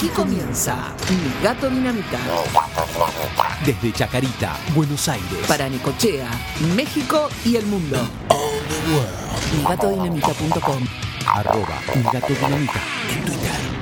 Aquí comienza Mi Gato Dinamita. Desde Chacarita, Buenos Aires. Para Necochea, México y el mundo. MiGatoDinamita.com Arroba Mi Gato Dinamita en Twitter.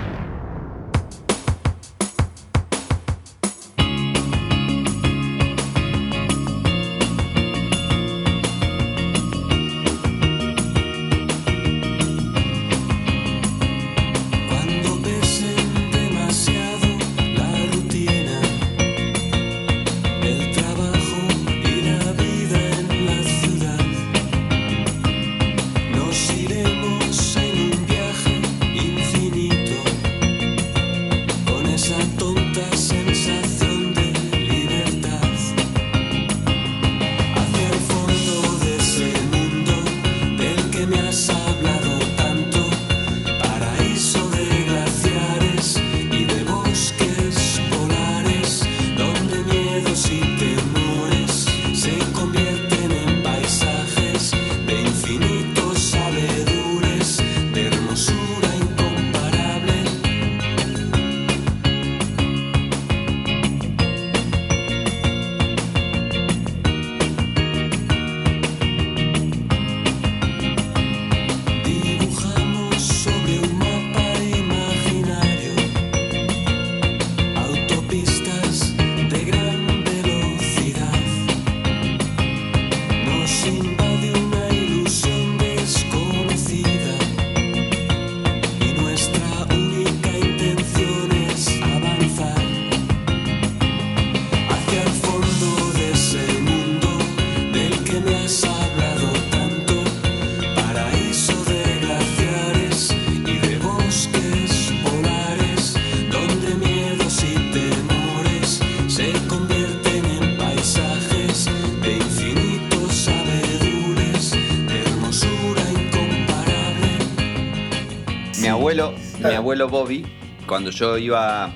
Abuelo Bobby, cuando yo iba,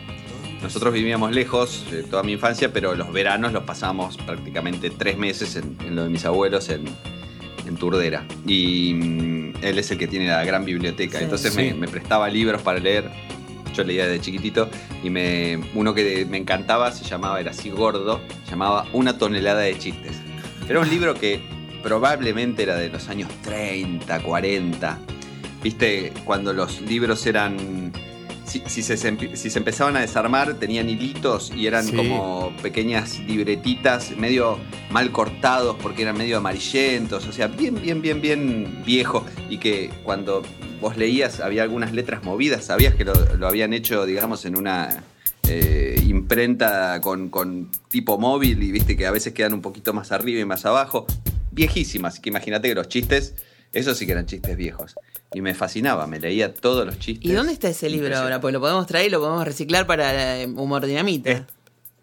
nosotros vivíamos lejos eh, toda mi infancia, pero los veranos los pasábamos prácticamente tres meses en, en lo de mis abuelos en, en Turdera. Y mm, él es el que tiene la gran biblioteca, entonces me, Sí. me prestaba libros para leer. Yo leía desde chiquitito y me, uno que me encantaba se llamaba, era así gordo, se llamaba Una tonelada de chistes. Era un libro que probablemente era de los años 30, 40. Viste, cuando los libros eran. Si, si se, si se empezaban a desarmar, tenían hilitos y eran Sí. como pequeñas libretitas, medio mal cortados porque eran medio amarillentos, o sea, bien, bien, bien, bien viejo. Y que cuando vos leías había algunas letras movidas, sabías que lo, lo habían hecho, digamos, en una eh, imprenta con, con tipo móvil y viste que a veces quedan un poquito más arriba y más abajo. Viejísimas, que imagínate que los chistes, esos sí que eran chistes viejos. Y me fascinaba, me leía todos los chistes. ¿Y dónde está ese libro ahora? Pues lo podemos traer y lo podemos reciclar para eh, Humor Dinamita. Es-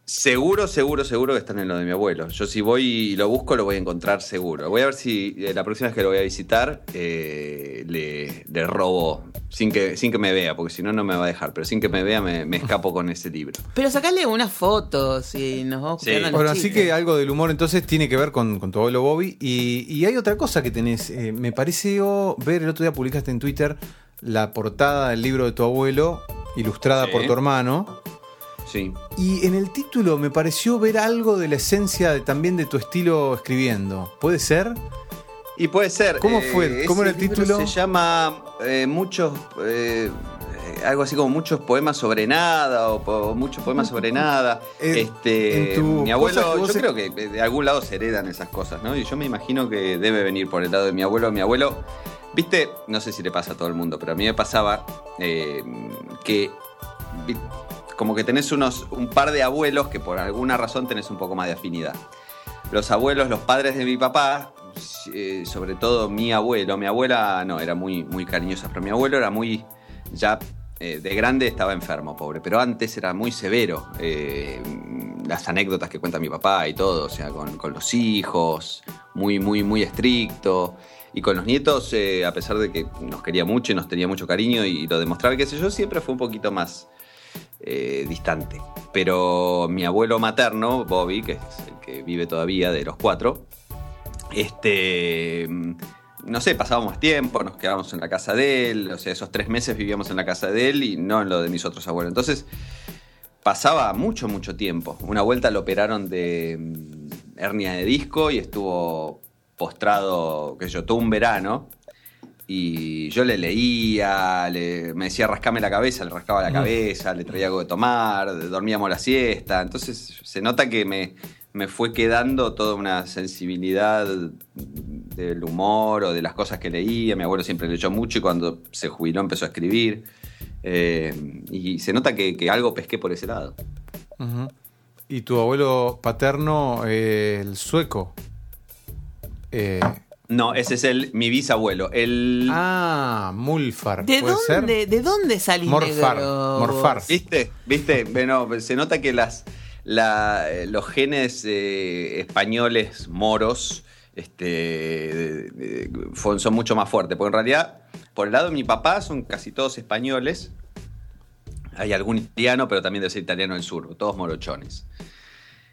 Seguro, seguro, seguro que están en lo de mi abuelo. Yo si voy y lo busco, lo voy a encontrar seguro. Voy a ver si eh, la próxima vez que lo voy a visitar, eh, le, le robo, sin que, sin que me vea, porque si no, no me va a dejar. Pero sin que me vea, me, me escapo con ese libro. Pero sacale unas fotos y nos vamos Sí. Bueno, así que algo del humor entonces tiene que ver con, con tu abuelo Bobby. Y, y hay otra cosa que tenés. eh, me pareció ver, el otro día publicaste en Twitter la portada del libro de tu abuelo, ilustrada Sí. por tu hermano. Sí. Y en el título me pareció ver algo de la esencia de- también de tu estilo escribiendo. ¿Puede ser? Y puede ser. eh, ¿Cómo fue? ¿Cómo era el título? Se llama eh, muchos. eh, eh, algo así como muchos poemas sobre nada o muchos poemas sobre nada. En- este, mi abuelo, yo creo que eh, de algún lado se heredan esas cosas, ¿no? Y yo me imagino que debe venir por el lado de mi abuelo. Mi abuelo, viste, no sé si le pasa a todo el mundo, pero a mí me pasaba eh, que como que tenés unos un par de abuelos que por alguna razón tenés un poco más de afinidad. Los abuelos, los padres de mi papá, eh, sobre todo mi abuelo, mi abuela no, era muy, muy cariñosa, pero mi abuelo era muy, ya eh, de grande estaba enfermo, pobre, pero antes era muy severo. eh, las anécdotas que cuenta mi papá y todo, o sea, con, con los hijos, muy, muy, muy estricto. Y con los nietos, a pesar de que nos quería mucho y nos tenía mucho cariño y lo demostraba, qué sé yo, siempre fue un poquito más eh, distante. Pero mi abuelo materno, Bobby, que es el que vive todavía de los cuatro, este, mm, no sé, pasábamos tiempo, nos quedábamos en la casa de él, o sea, esos tres meses vivíamos en la casa de él y no en lo de mis otros abuelos. Entonces, pasaba mucho, mucho tiempo. Una vuelta lo operaron de mm, hernia de disco y estuvo postrado, qué sé yo, todo un verano. Y yo le leía, le- me decía rascame la cabeza, le rascaba la cabeza, le traía algo de tomar, dormíamos la siesta. Entonces se nota que me, me fue quedando toda una sensibilidad del humor o de las cosas que leía. Mi abuelo siempre leyó mucho y cuando se jubiló empezó a escribir. Eh, y se nota que, que algo pesqué por ese lado. Y tu abuelo paterno, eh, el sueco. Eh, No, ese es el mi bisabuelo. El, ah, Mulfar. ¿De ¿puede ser? dónde, ¿De dónde salís Morfar, negro? morfar. ¿Viste? ¿Viste? Bueno, se nota que las, la- los genes eh, españoles moros este, son mucho más fuertes. Porque en realidad, por el lado de mi papá, son casi todos españoles. Hay algún italiano, pero también debe ser italiano del sur, todos morochones.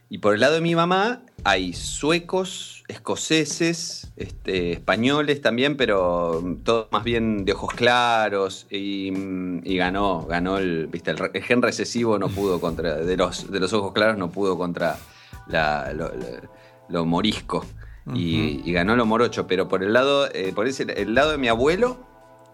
Y por el lado de mi mamá hay suecos, escoceses, este, españoles también, pero todos más bien de ojos claros. Y, mm, y ganó, ganó el, viste, el, gen recesivo no pudo contra, de los, de los ojos claros no pudo contra la- lo, morisco. y, y ganó lo morocho. Pero por el lado, eh, por ese, el lado de mi abuelo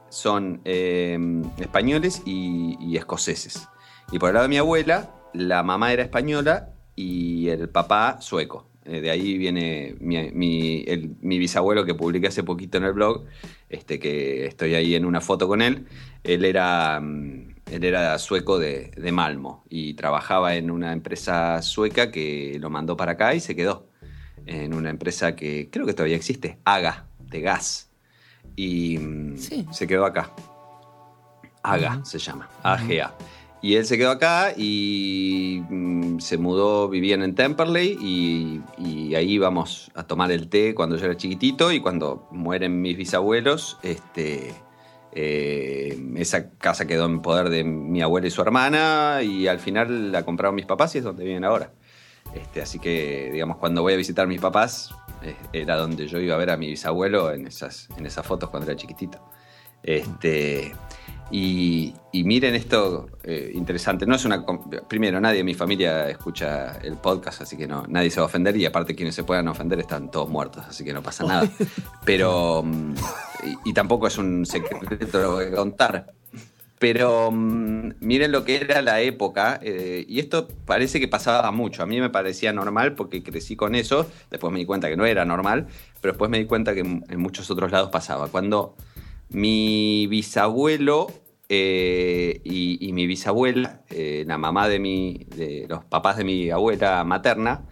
son eh, españoles y, y escoceses. Y por el lado de mi abuela, la mamá era española y el papá sueco. Eh, de ahí viene mi, mi- el- mi bisabuelo que publiqué hace poquito en el blog, este, que estoy ahí en una foto con él. Él era, mm, él era sueco de, de Malmo y trabajaba en una empresa sueca que lo mandó para acá y se quedó. En una empresa que creo que todavía existe, AGA, de gas. Y mm, Sí. se quedó acá. AGA se llama, AGA. Y él se quedó acá y mm, se mudó, vivían en Temperley y, ahí íbamos a tomar el té cuando yo era chiquitito y cuando mueren mis bisabuelos, este, eh, esa casa quedó en poder de mi abuela y su hermana y al final la compraron mis papás y es donde viven ahora. Este, así que, digamos, cuando voy a visitar a mis papás, eh, era donde yo iba a ver a mi bisabuelo en esas, en esas fotos cuando era chiquitito. Este, y, y miren esto eh, interesante. No es una. Primero, nadie de mi familia escucha el podcast, así que no, nadie se va a ofender. Y aparte, quienes se puedan ofender están todos muertos, así que no pasa nada. Pero. mm, Y, y tampoco es un secreto lo que contar. Pero mm, miren lo que era la época, eh, y esto parece que pasaba mucho. A mí me parecía normal porque crecí con eso, después me di cuenta que no era normal, pero después me di cuenta que en, en muchos otros lados pasaba. Cuando mi bisabuelo eh, y, mi bisabuela, eh, la mamá de, mi, de los papás de mi abuela materna,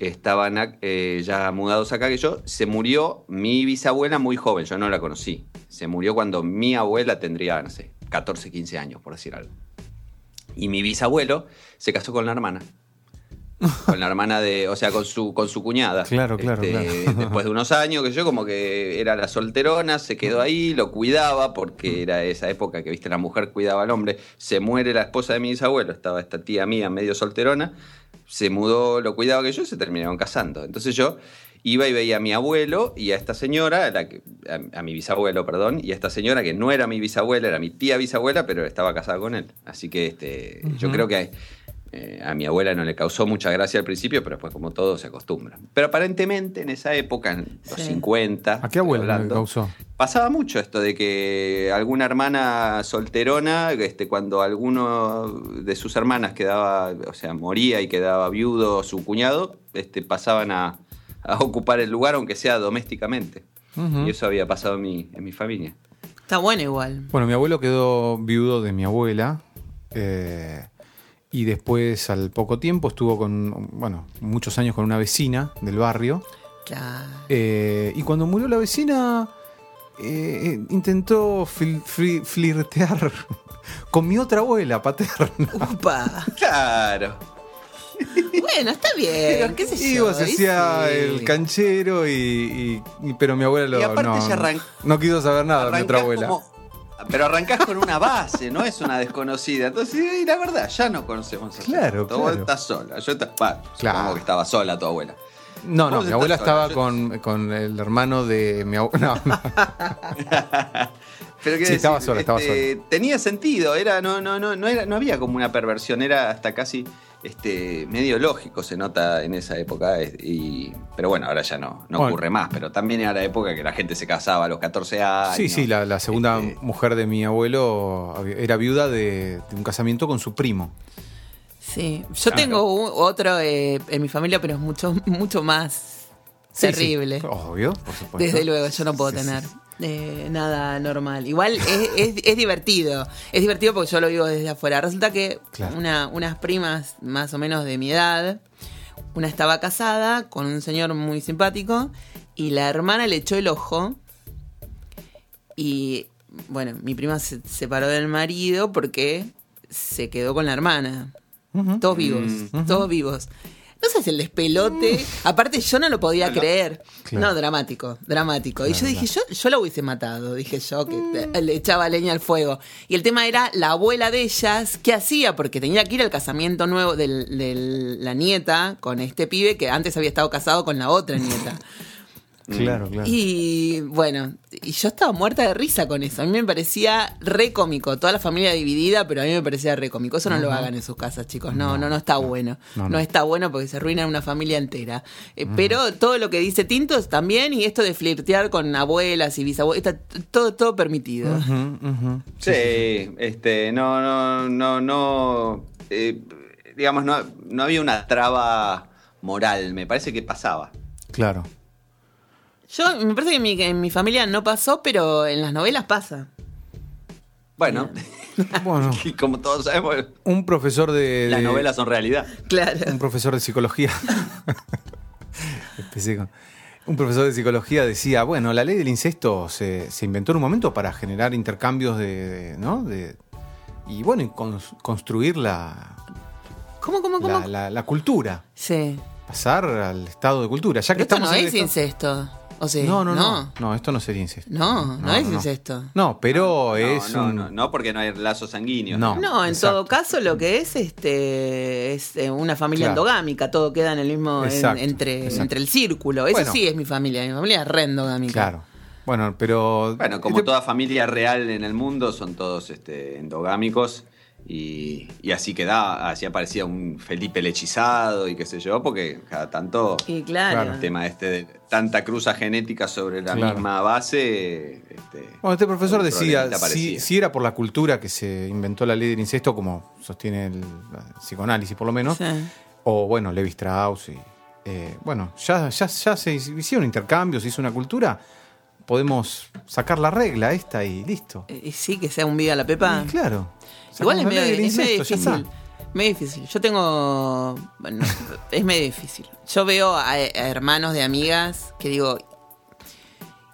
estaban eh, ya mudados acá que yo, se murió mi bisabuela muy joven, yo no la conocí. Se murió cuando mi abuela tendría, no sé, 14, 15 años, por decir algo. Y mi bisabuelo se casó con la hermana. Con la hermana de, o sea, con su, con su cuñada. Claro, claro, Este, claro. Después de unos años que yo como que era la solterona, se quedó ahí, lo cuidaba, porque era esa época que, viste, la mujer cuidaba al hombre. Se muere la esposa de mi bisabuelo, estaba esta tía mía medio solterona, se mudó, lo cuidaba que yo y se terminaron casando. Entonces yo iba y veía a mi abuelo y a esta señora, a, la que- a- a mi bisabuelo, perdón, y a esta señora que no era mi bisabuela, era mi tía bisabuela, pero estaba casada con él. Así que este, yo creo que eh, a mi abuela no le causó mucha gracia al principio, pero después como todo se acostumbra. Pero aparentemente en esa época, en los Sí. 50, ¿A qué abuela le hablando, causó? Pasaba mucho esto de que alguna hermana solterona, este, cuando alguno de sus hermanas quedaba, o sea, moría y quedaba viudo su cuñado, este, pasaban a, a ocupar el lugar, aunque sea domésticamente. Y eso había pasado en mi, en mi familia. Está bueno igual. Bueno, mi abuelo quedó viudo de mi abuela. eh, y después, al poco tiempo, estuvo con, bueno, muchos años con una vecina del barrio. Claro. eh, y cuando murió la vecina, eh, intentó fil- flirtear con mi otra abuela paterna. Upa. Claro. Bueno, está bien. ¿Qué sé yo? Iba, se hacía Sí. el canchero y, y- y- pero mi abuela lo, Y aparte no, ya no quiso saber nada de mi otra abuela. como- pero arrancás con una base, no es una desconocida. Entonces, y la verdad, ya no conocemos a Claro, gente. Tu abuela claro. está sola. Yo bah, Claro. supongo que estaba sola tu abuela. No, no, mi estás abuela sola, estaba yo- con, con el hermano de mi abuela. No, no. Pero Sí, estaba sola, estaba este, Tenía sentido, era, no, no, no, no, era, no había como una perversión, era hasta casi este, medio lógico, se nota en esa época. Y, pero bueno, ahora ya no, no Bueno. ocurre más. Pero también era la época que la gente se casaba a los 14 años. Sí, sí, la, la segunda Este, mujer de mi abuelo era viuda de, de un casamiento con su primo. Sí, yo Claro. tengo un- otro eh, en mi familia, pero es mucho, mucho más Sí, terrible. sí, obvio, por supuesto. Desde luego, yo no puedo Sí, sí, tener sí. Eh, nada normal. Igual es, es- es divertido. Es divertido porque yo lo vivo desde afuera. Resulta que Claro. una, unas primas más o menos de mi edad, una estaba casada con un señor muy simpático y la hermana le echó el ojo y bueno, mi prima se separó del marido porque se quedó con la hermana. Todos vivos, todos vivos. No sé si el despelote. Aparte, yo no lo podía creer. Claro. No, dramático, dramático. y yo Claro, dije, yo, yo la hubiese matado. Dije yo, que te- le echaba leña al fuego. Y el tema era la abuela de ellas, ¿qué hacía? Porque tenía que ir al casamiento nuevo de la nieta con este pibe que antes había estado casado con la otra nieta. Claro, claro. Y bueno, y yo estaba muerta de risa con eso. A mí me parecía re cómico. Toda la familia dividida, pero a mí me parecía re cómico. Eso no lo hagan en sus casas, chicos. No, no, no, está bueno. No, No, no. está bueno porque se arruina una familia entera. Eh, Pero todo lo que dice Tintos también, y esto de flirtear con abuelas y bisabuelas, está todo, todo permitido. Sí, este, no, no, no, no. eh, digamos, no, no había una traba moral, me parece que pasaba. Claro. Yo, me parece que en mi, que en mi familia no pasó, pero en las novelas pasa. Bueno, Bueno, y como todos sabemos, un profesor de. las novelas son realidad. Claro. Un profesor de psicología. Empecé con- Un profesor de psicología decía, bueno, la ley del incesto se, se inventó en un momento para generar intercambios de, de- ¿no? De, y bueno, y cons- construir la, ¿Cómo, cómo, cómo? la, la- la cultura, Sí. pasar al estado de cultura. Ya que Pero esto estamos no en es esto- incesto. O sea, No, no, no, no. esto no sería incesto. No, no es incesto. No, pero No, es no, un... no, no, porque no hay lazos sanguíneos. No. No, en exacto. todo caso lo que es este es eh, una familia Claro. endogámica, todo queda en el mismo en- entre, exacto. entre el círculo. Eso Bueno. sí es mi familia, mi familia es re endogámica. Claro. Bueno, pero... Bueno, como este- toda familia real en el mundo, son todos este, endogámicos. Y, y así quedaba, así aparecía un Felipe el hechizado y qué sé yo, porque cada tanto Y claro. El tema este de tanta cruza genética sobre la Claro. misma base. Este, Bueno, este profesor decía, si, era por la cultura que se inventó la ley del incesto, como sostiene el, psicoanálisis por lo menos, Sí. o bueno, Levi Strauss, y, eh, bueno, ya, ya, ya se hicieron intercambios, se hizo una cultura, podemos sacar la regla esta y listo. Y sí, que sea un vida a la pepa. Y claro. Igual es medio, es medio incesto, difícil. Medio difícil. Yo tengo. Bueno, es medio difícil. Yo veo a, a hermanos de amigas que digo.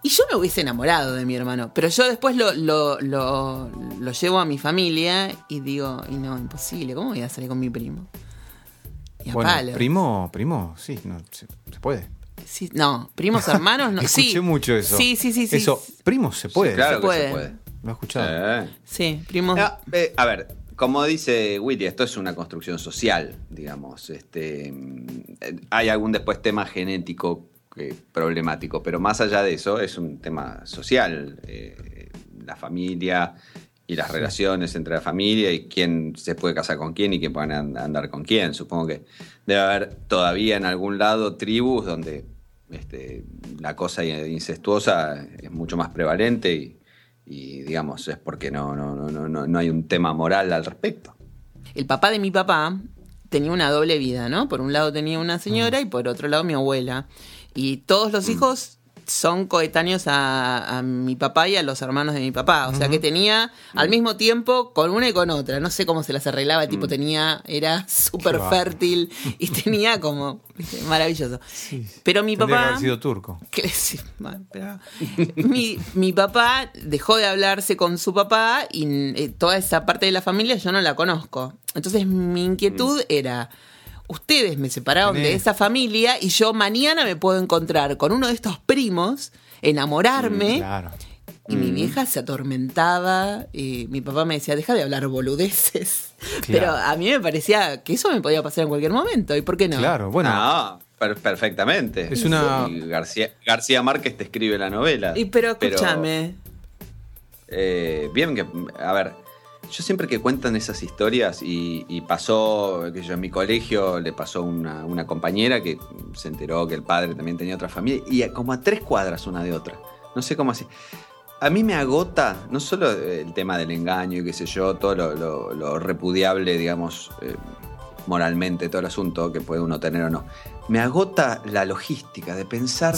Y yo me hubiese enamorado de mi hermano. Pero yo después lo, lo, lo, lo llevo a mi familia y digo, y no, imposible. ¿Cómo voy a salir con mi primo? Y a Bueno, palos. primo, primo, sí, no, se, se puede. Sí, no, primos hermanos no. Escuché sí. mucho eso. Sí, sí, sí. sí. Eso, primos se puede. claro se que puede. se puede. Lo he escuchado. Sí. Sí, primos. No, eh, a ver, como dice Whitty, esto es una construcción social, digamos. Este, mm, eh, hay algún después tema genético que- problemático, pero más allá de eso es un tema social. eh, la familia y las relaciones entre la familia y quién se puede casar con quién y quién puede and- andar con quién. Supongo que debe haber todavía en algún lado tribus donde este, la cosa incestuosa es mucho más prevalente y, y, digamos, es porque no, no, no, no, no- no hay un tema moral al respecto. El papá de mi papá tenía una doble vida, ¿no? Por un lado tenía una señora y por otro lado mi abuela. Y todos los hijos son coetáneos a, a mi papá y a los hermanos de mi papá. O sea que tenía al mismo tiempo con una y con otra. No sé cómo se las arreglaba. El tipo tenía, era súper fértil y tenía como, maravilloso. Pero mi Tendría que papá... haber sido turco. que- sí, bueno, pero- mi, mi papá dejó de hablarse con su papá y eh, toda esa parte de la familia yo no la conozco. Entonces mi inquietud era, ustedes me separaron de esa familia y yo mañana me puedo encontrar con uno de estos primos, enamorarme. Claro. Y mi vieja se atormentaba y mi papá me decía, deja de hablar boludeces. Pero a mí me parecía que eso me podía pasar en cualquier momento. ¿Y por qué no? Claro, bueno. No, Per- perfectamente. Es una- Y García, García Márquez te escribe la novela. Y pero escúchame. Eh, bien que, a ver, yo siempre que cuentan esas historias y, y pasó, que yo en mi colegio le pasó una, compañera que se enteró que el padre también tenía otra familia y como a tres cuadras una de otra. No sé cómo así. A mí me agota no solo el tema del engaño y qué sé yo, todo lo repudiable, digamos, eh, moralmente, todo el asunto que puede uno tener o no. Me agota la logística de pensar...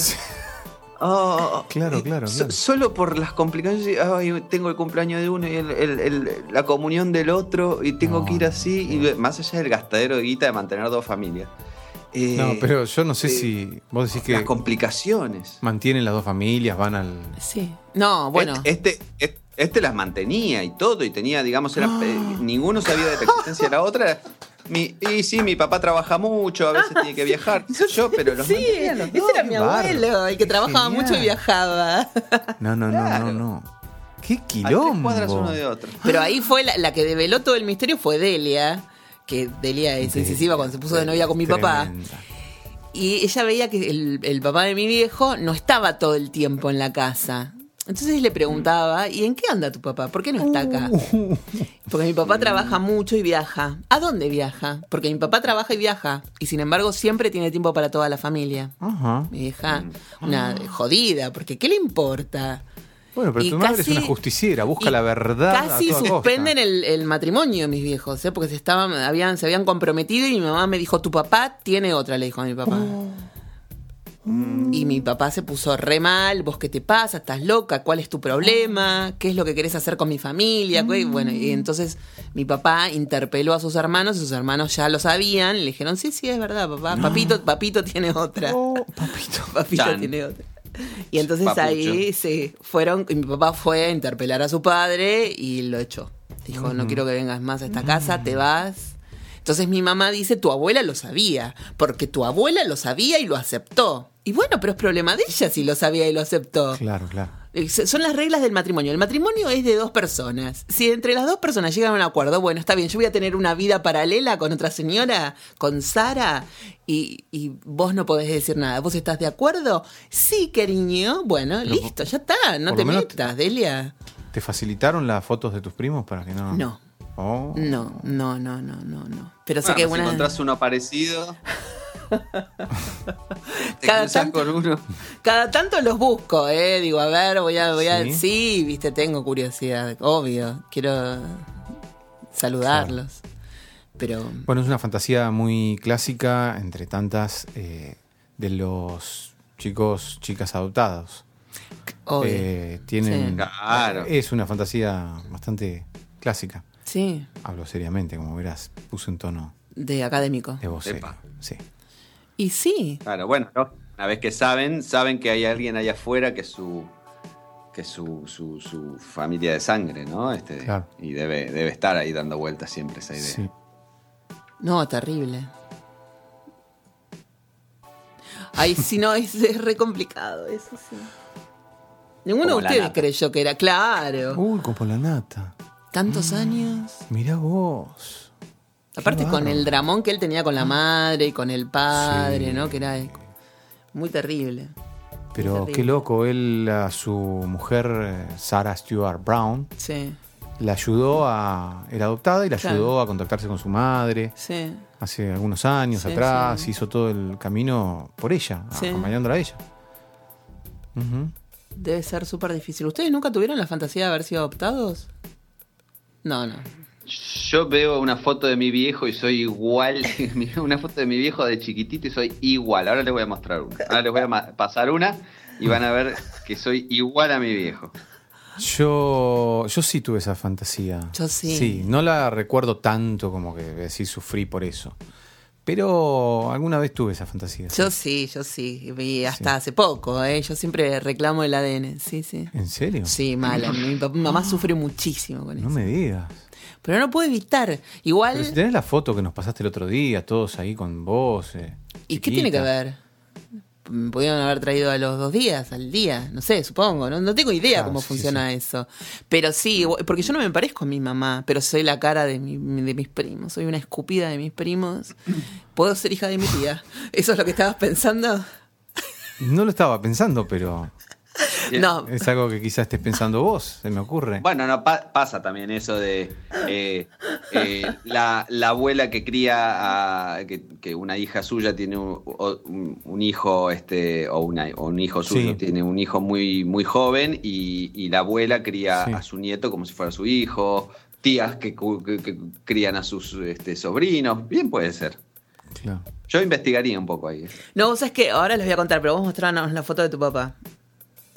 Oh, Claro, eh, claro, so- claro. Solo por las complicaciones. ay, tengo el cumpleaños de uno y el- el- el- la comunión del otro y tengo No, que ir así. Y más allá del gastadero de guita de mantener dos familias. eh, No, pero yo no sé eh, si vos decís las que complicaciones. mantienen las dos familias, van al... Sí. No, bueno. Este, este, este las mantenía y todo, y tenía, digamos, era, Ah. eh, ninguno sabía de la existencia de la otra. Mi, y sí, mi papá trabaja mucho, a veces tiene que viajar, yo, pero los sí, los ese era mi abuelo, el que Qué trabajaba genial. mucho y viajaba. No, no, no, Claro. no, no. ¡Qué quilombo! cuadras uno de otro. Pero ahí fue la, la que develó todo el misterio fue Delia, que Delia es incisiva cuando se puso de novia con mi papá. Y ella veía que el, el papá de mi viejo no estaba todo el tiempo en la casa. Entonces le preguntaba, ¿y en qué anda tu papá? ¿Por qué no está acá? Porque mi papá trabaja mucho y viaja. ¿A dónde viaja? Porque mi papá trabaja y viaja. Y sin embargo siempre tiene tiempo para toda la familia. Ajá. Mi vieja, una jodida, porque ¿qué le importa? Bueno, pero Y tu madre casi- es una justiciera, busca la verdad. Casi a toda suspenden costa. el, el matrimonio mis viejos, ¿eh? porque se estaban, habían, se habían comprometido y mi mamá me dijo, tu papá tiene otra, le dijo a mi papá. Oh. Y mi papá se puso re mal, vos qué te pasa, estás loca, cuál es tu problema, qué es lo que querés hacer con mi familia, ¿Qué? bueno, y entonces mi papá interpeló a sus hermanos y sus hermanos ya lo sabían, le dijeron, sí, sí, es verdad, papá, papito, papito tiene otra. Oh, papito. Papito Chan. tiene otra. Y entonces Papucho. ahí sí, fueron, y mi papá fue a interpelar a su padre y lo echó. Dijo, no quiero que vengas más a esta casa, te vas. Entonces mi mamá dice, tu abuela lo sabía, porque tu abuela lo sabía y lo aceptó. Y bueno, pero es problema de ella si lo sabía y lo aceptó. Claro, claro. Eh, Son las reglas del matrimonio. El matrimonio es de dos personas. Si entre las dos personas llegan a un acuerdo, bueno, está bien, yo voy a tener una vida paralela con otra señora, con Sara, y, y vos no podés decir nada. ¿Vos estás de acuerdo? Sí, cariño. Bueno, listo, ya está. No te metas, Delia. ¿Te facilitaron las fotos de tus primos para que no.? No. Oh. No, no, no, no, no, no. Pero sé Bueno, que si una... encontrás uno parecido, Cada tanto- con uno. Cada tanto los busco, ¿eh? Digo, a ver, voy a... Voy a ¿Sí? sí, viste, tengo curiosidad, obvio. Quiero saludarlos. Pero... Bueno, es una fantasía muy clásica, entre tantas, eh, de los chicos, chicas adoptados. Obvio. Eh, tienen. Sí. Claro. Es una fantasía bastante clásica. Sí, Hablo seriamente, como verás. Puse un tono de académico. de voz. Sí. Y sí, Claro, bueno, ¿no? una vez que saben, saben que hay alguien allá afuera que es su que es su, su, su familia de sangre, ¿no? Este, Claro. Y debe, debe estar ahí dando vueltas siempre esa idea. sí. no, terrible. Ay, sí, no, es, es re complicado, eso sí. Ninguno de Como ustedes creyó que era, claro. Uy, como la nata. Tantos años. Mirá vos. Aparte con el dramón que él tenía con la madre y con el padre, Sí. ¿no? Que era muy terrible. Pero terrible. qué loco, él a su mujer, eh, Sarah Stewart Brown, Sí, la ayudó a. Era adoptada y la Claro. ayudó a contactarse con su madre sí. hace algunos años Sí, atrás. Hizo todo el camino por ella, acompañándola a ella. Debe ser súper difícil. ¿Ustedes nunca tuvieron la fantasía de haber sido adoptados? No, no. Yo veo una foto de mi viejo y soy igual. una foto de mi viejo de chiquitito y soy igual. Ahora les voy a mostrar una. Ahora les voy a pasar una y van a ver que soy igual a mi viejo. Yo, yo sí tuve esa fantasía. Yo sí. Sí, no la recuerdo tanto como que decir sufrí por eso. Pero alguna vez tuve esa fantasía. Yo sí, yo sí. Y hasta hace poco, ¿eh? Yo siempre reclamo el ADN. Sí, sí. ¿En serio? Sí, mala. Mi, papá- mi mamá sufre muchísimo con No eso. me digas. Pero no puedo evitar. Igual. Pero si tenés la foto que nos pasaste el otro día, todos ahí con vos. eh, ¿Y qué tiene que ver? me pudieron haber traído a los dos días, al día, no sé, supongo, no, no tengo idea Claro, cómo sí, funciona eso. Pero sí, porque yo no me parezco a mi mamá, pero soy la cara de, mi- de mis primos, soy una escupida de mis primos. Puedo ser hija de mi tía. ¿Eso es lo que estabas pensando? No lo estaba pensando, pero No, es algo que quizás estés pensando vos, se me ocurre. Bueno, no pa- pasa también eso de eh, eh, la, la abuela que cría a, que, que una hija suya tiene un, o- un- un hijo este o, una, o un hijo suyo Sí. tiene un hijo muy muy joven y, y la abuela cría Sí. a su nieto como si fuera su hijo, tías que, cu- que- que crían a sus este, sobrinos, bien puede ser. Claro. Yo investigaría un poco ahí. ¿eh? no, vos sabés que ahora les voy a contar, pero vos mostrarnos la foto de tu papá.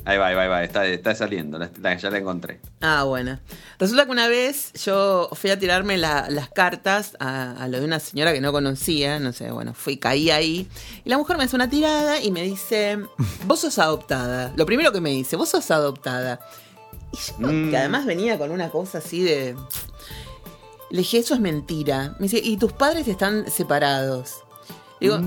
Ahí va, ahí va, ahí va, está, está saliendo, la- la- ya la encontré. Ah, bueno. Resulta que una vez yo fui a tirarme la- las cartas a, a lo de una señora que no conocía, no sé, bueno, fui, caí ahí, y la mujer me hace una tirada y me dice, vos sos adoptada. Lo primero que me dice, vos sos adoptada. Y yo, Mm. que además venía con una cosa así de... Le dije, eso es mentira. Me dice, ¿y tus padres están separados? Digo,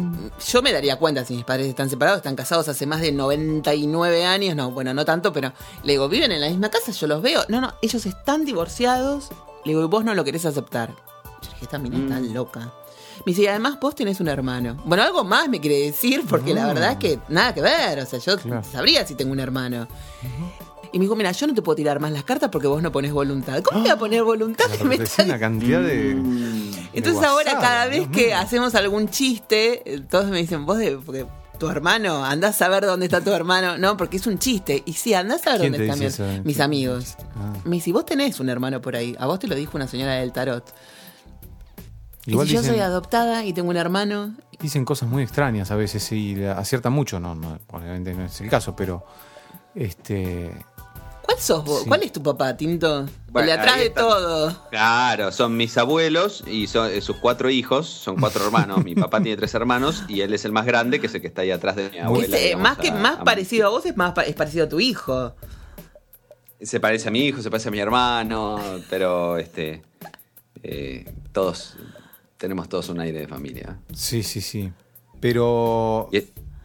yo me daría cuenta si mis padres están separados, están casados hace más de 99 años, no, bueno, no tanto, pero le digo, viven en la misma casa, yo los veo. No, no, ellos están divorciados. Le digo, y vos no lo querés aceptar. Yo dije, esta mina está loca. Me dice, y además vos tenés un hermano. Bueno, algo más me quiere decir, porque la verdad es que nada que ver. O sea, yo Claro. sabría si tengo un hermano. Y me dijo, mira, yo no te puedo tirar más las cartas porque vos no pones voluntad. ¿Cómo voy a poner voluntad? La Me está una cantidad de. entonces de ahora WhatsApp, cada vez que mío. hacemos algún chiste, eh, todos me dicen, vos de porque tu hermano, andás a ver dónde está tu hermano. No, porque es un chiste. Y sí, andás a ver ¿Quién dónde te están mis, amigos. Ah. Me dice, vos tenés un hermano por ahí. A vos te lo dijo una señora del tarot. Igual y si yo soy adoptada y tengo un hermano. dicen cosas muy extrañas a veces y le aciertan mucho, no, no, obviamente no es el caso, pero este ¿Cuál sos vos? Sí. ¿Cuál es tu papá, Tinto? Bueno, el de atrás de todo. Claro, son mis abuelos y son eh, sus cuatro hijos, son cuatro hermanos. Mi papá tiene tres hermanos y él es el más grande, que es el que está ahí atrás de mi abuela. Eh, digamos, más que a- más a- parecido a vos es más es parecido a tu hijo. Se parece a mi hijo, se parece a mi hermano, pero este eh, todos tenemos todos un aire de familia. sí, sí, sí. Pero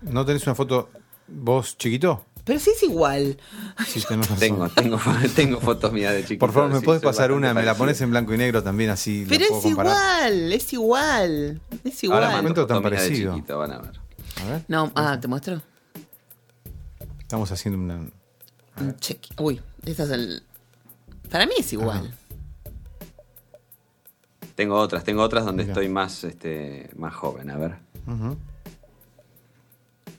¿no tenés una foto vos chiquito? Pero sí es igual. Sí, tenés razón. Tengo, tengo, tengo fotos mías de chiquito. Por favor, ¿me sí, puedes pasar una? Me la pones en blanco y negro también, así Pero es comparar. igual, es igual. Es igual. Ahora mando tan de parecido. chiquito, van a ver. A ver, No, ah, te muestro. estamos haciendo una. Un check. Uy, este es el. Para mí es igual. Tengo otras, tengo otras donde Mira. estoy más, este, más joven, a ver. Ujú.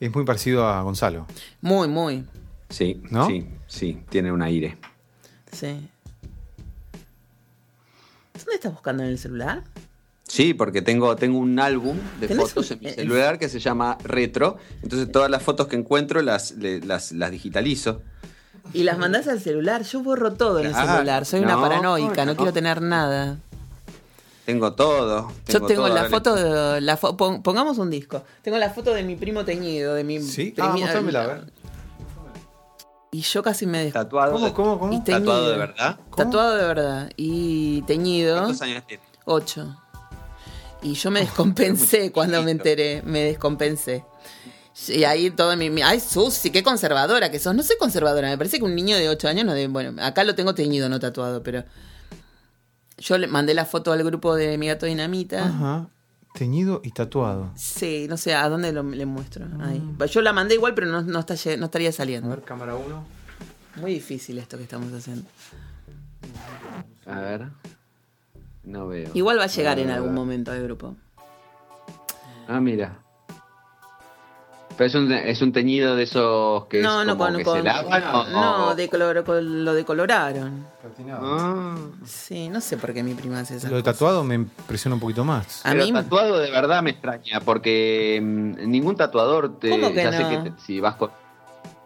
Es muy parecido a Gonzalo. Muy, muy. Sí, ¿No? sí, sí, tiene un aire. Sí. ¿Dónde estás buscando en el celular? Sí, porque tengo, tengo un álbum de ¿Tenés fotos un- en mi eh, celular que se llama Retro. Entonces todas las fotos que encuentro las, las, las digitalizo. Y las mandás al celular. Yo borro todo en el celular. Soy una No, paranoica, no, no. quiero tener nada. Tengo todo. Yo tengo todo, la foto, de, la fo- pon- pongamos un disco. Tengo la foto de mi primo teñido, de mi ¿Sí? Ah, mostrámela, a ver. Y yo casi me des- Tatuado. ¿Cómo, cómo, cómo? ¿Tatuado de verdad? Tatuado de verdad. Y teñido. ¿Cuántos años tiene? Ocho. Y yo me descompensé cuando me enteré, me descompensé. Y ahí todo mi... mi- Ay, Susi, qué conservadora que sos. No soy conservadora, me parece que un niño de ocho años no debe... Bueno, acá lo tengo teñido, no tatuado, pero... Yo le mandé la foto al grupo de mi gato dinamita. Ajá. Teñido y tatuado. Sí, no sé, ¿a dónde lo, le muestro? Ahí. Yo la mandé igual, pero no, no, está, no estaría A saliendo. ver, cámara 1. Muy difícil esto que estamos haciendo. A ver. No veo. Igual va a llegar en Ah, algún momento al grupo. Ah, mira. Pero es un, es un teñido de esos que no, es no, como con, que con- se lavan o- no, decolor- con- lo decoloraron. Ah. Sí, no sé por qué mi prima hace esas Lo de cosas. tatuado me impresiona un poquito más. A Pero mí- tatuado de verdad me extraña, porque mm, ningún tatuador te. ¿Cómo que ya sé no? que te- si vas con.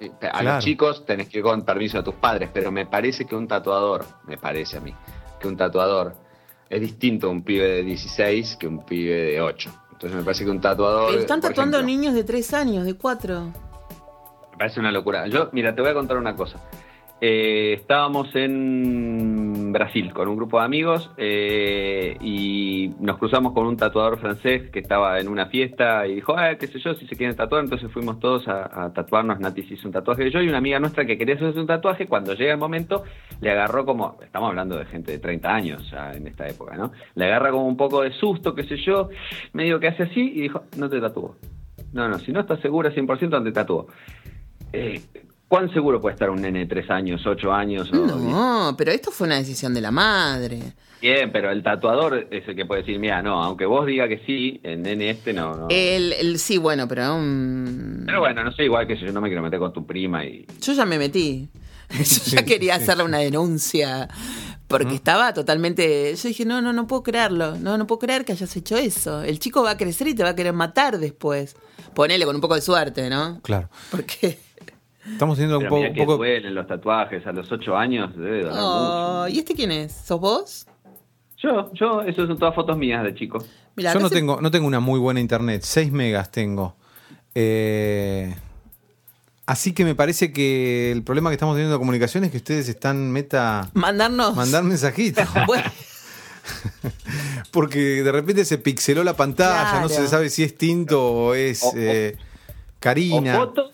eh, A Claro. los chicos tenés que ir con permiso de tus padres, pero me parece que un tatuador, me parece a mí, que un tatuador es distinto a un pibe de 16 que un pibe de 8. Entonces me parece que un tatuador. Pero están tatuando ejemplo, niños de 3 años, de 4. Me parece una locura. Yo, mira, te voy a contar una cosa. Eh, estábamos en Brasil con un grupo de amigos eh, y nos cruzamos con un tatuador francés que estaba en una fiesta y dijo, ah, qué sé yo, si se quieren tatuar, entonces fuimos todos a, tatuarnos, Nati se hizo un tatuaje yo y una amiga nuestra que quería hacerse un tatuaje, cuando llega el momento, le agarró como, estamos hablando de gente de 30 años en esta época, ¿no? Le agarra como un poco de susto, qué sé yo, medio que hace así y dijo, no te tatúo. No, no, si no estás segura 100% no te tatúo. Eh, ¿Cuán seguro puede estar un nene de 3 años, 8 años? O No, pero esto fue una decisión de la madre. Bien, pero el tatuador es el que puede decir, mira, no, aunque vos diga que sí, el nene este no. no. El, el- sí, bueno, pero um, Pero bueno, no sé, igual que yo no me quiero meter con tu prima y... yo ya me metí. Yo ya quería hacerle una denuncia porque estaba totalmente. Yo dije, no, no, no puedo creerlo. No, no puedo creer que hayas hecho eso. El chico va a crecer y te va a querer matar después. Ponele con un poco de suerte, ¿no? Claro. Porque. Estamos teniendo un poco. un duelen los tatuajes a los 8 años, debe doler Oh, ¿Y este quién es? ¿Sos vos? Yo, yo, eso son todas fotos mías de chico. Yo no se- tengo, no tengo una muy buena internet, 6 megas tengo. Eh, así que me parece que el problema que estamos teniendo de comunicación es que ustedes están meta Mandarnos. mandar mensajitos. Bueno, Porque de repente se pixeló la pantalla, no se sabe si es Tinto o es O- o- eh, O Karina. fotos,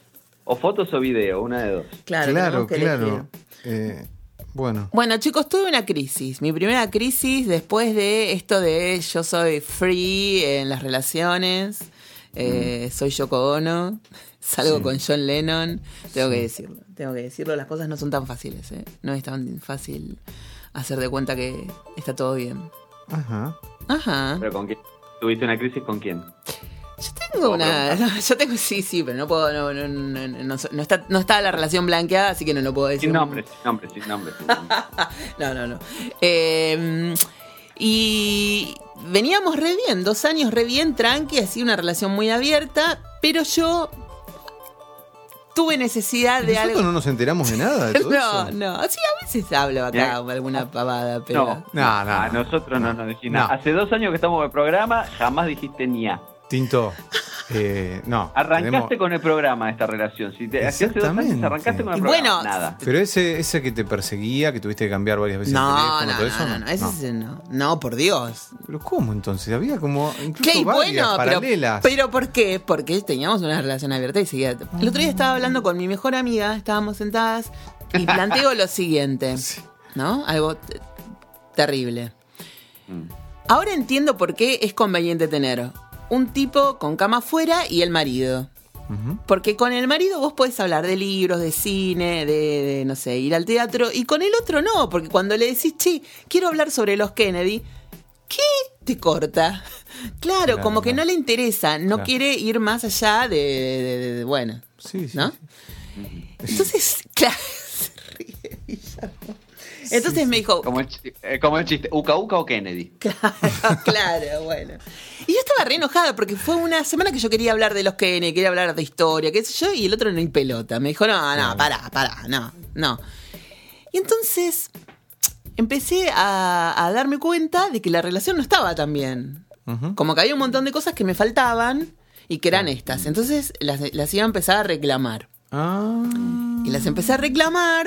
o fotos o video, una de dos. claro, claro, claro. Eh, bueno, Bueno, chicos, tuve una crisis. Mi primera crisis después de esto de yo soy free en las relaciones, eh, soy Yoko Ono, salgo Sí. con John Lennon. Tengo que decirlo, tengo que decirlo. Las cosas no son tan fáciles, ¿eh? No es tan fácil hacer de cuenta que está todo bien. ajá. Ajá. Pero con quién? ¿Tuviste una crisis con quién? Yo tengo una. yo tengo, sí, sí, pero no puedo. No, no, no, no, no está, no está la relación blanqueada, así que no lo puedo decir. Sin nombre, sin nombre, sin nombre. sin nombre. No, no, no. Eh, y veníamos re bien, dos años re bien, tranqui, así una relación muy abierta, pero yo tuve necesidad de Nosotros algo. no nos enteramos de nada de todo No, eso. no, sí, a veces hablo acá alguna pavada, pero. No, No, no, a no. nosotros no nos dijiste No. nada. Hace dos años que estamos en el programa, jamás dijiste ni a. Tinto, eh, no. Arrancaste tenemos- con el programa esta relación. Si te, hace dos años Exactamente. arrancaste con el programa. bueno, nada. Pero ese, ese que te perseguía, que tuviste que cambiar varias veces el No, teléfono, no, todo eso, no, no, no, ese es- no, no, por Dios. Pero ¿cómo entonces? Había como incluso Qué varias bueno, pero, paralelas. pero ¿por qué? Porque teníamos una relación abierta y seguía. El otro día estaba hablando con mi mejor amiga, estábamos sentadas y planteo lo siguiente, ¿no? Algo te- terrible. Mm. Ahora entiendo por qué es conveniente tener un tipo con cama afuera y el marido. Porque con el marido vos podés hablar de libros, de cine, de, de, no sé, ir al teatro. Y con el otro no, porque cuando le decís, che, quiero hablar sobre los Kennedy, ¿qué te corta? Claro, Claro, como que no le interesa, no Claro. quiere ir más allá de, de- de- de- bueno, Sí, sí. ¿no? sí. Entonces, claro, se ríe Guillermo. Entonces me dijo, Como el, chi- eh, como el chiste, Uca Uca o Kennedy. Claro, claro, bueno. Y yo estaba re enojada porque fue una semana que yo quería hablar de los Kennedy, quería hablar de historia, qué sé yo, y el otro no hay pelota. Me dijo, no, no, pará, pará, no, no. Y entonces empecé a, a darme cuenta de que la relación no estaba tan bien. Como que había un montón de cosas que me faltaban y que eran estas. Entonces las, las iba a empezar a reclamar. Ah. Y las empecé a reclamar.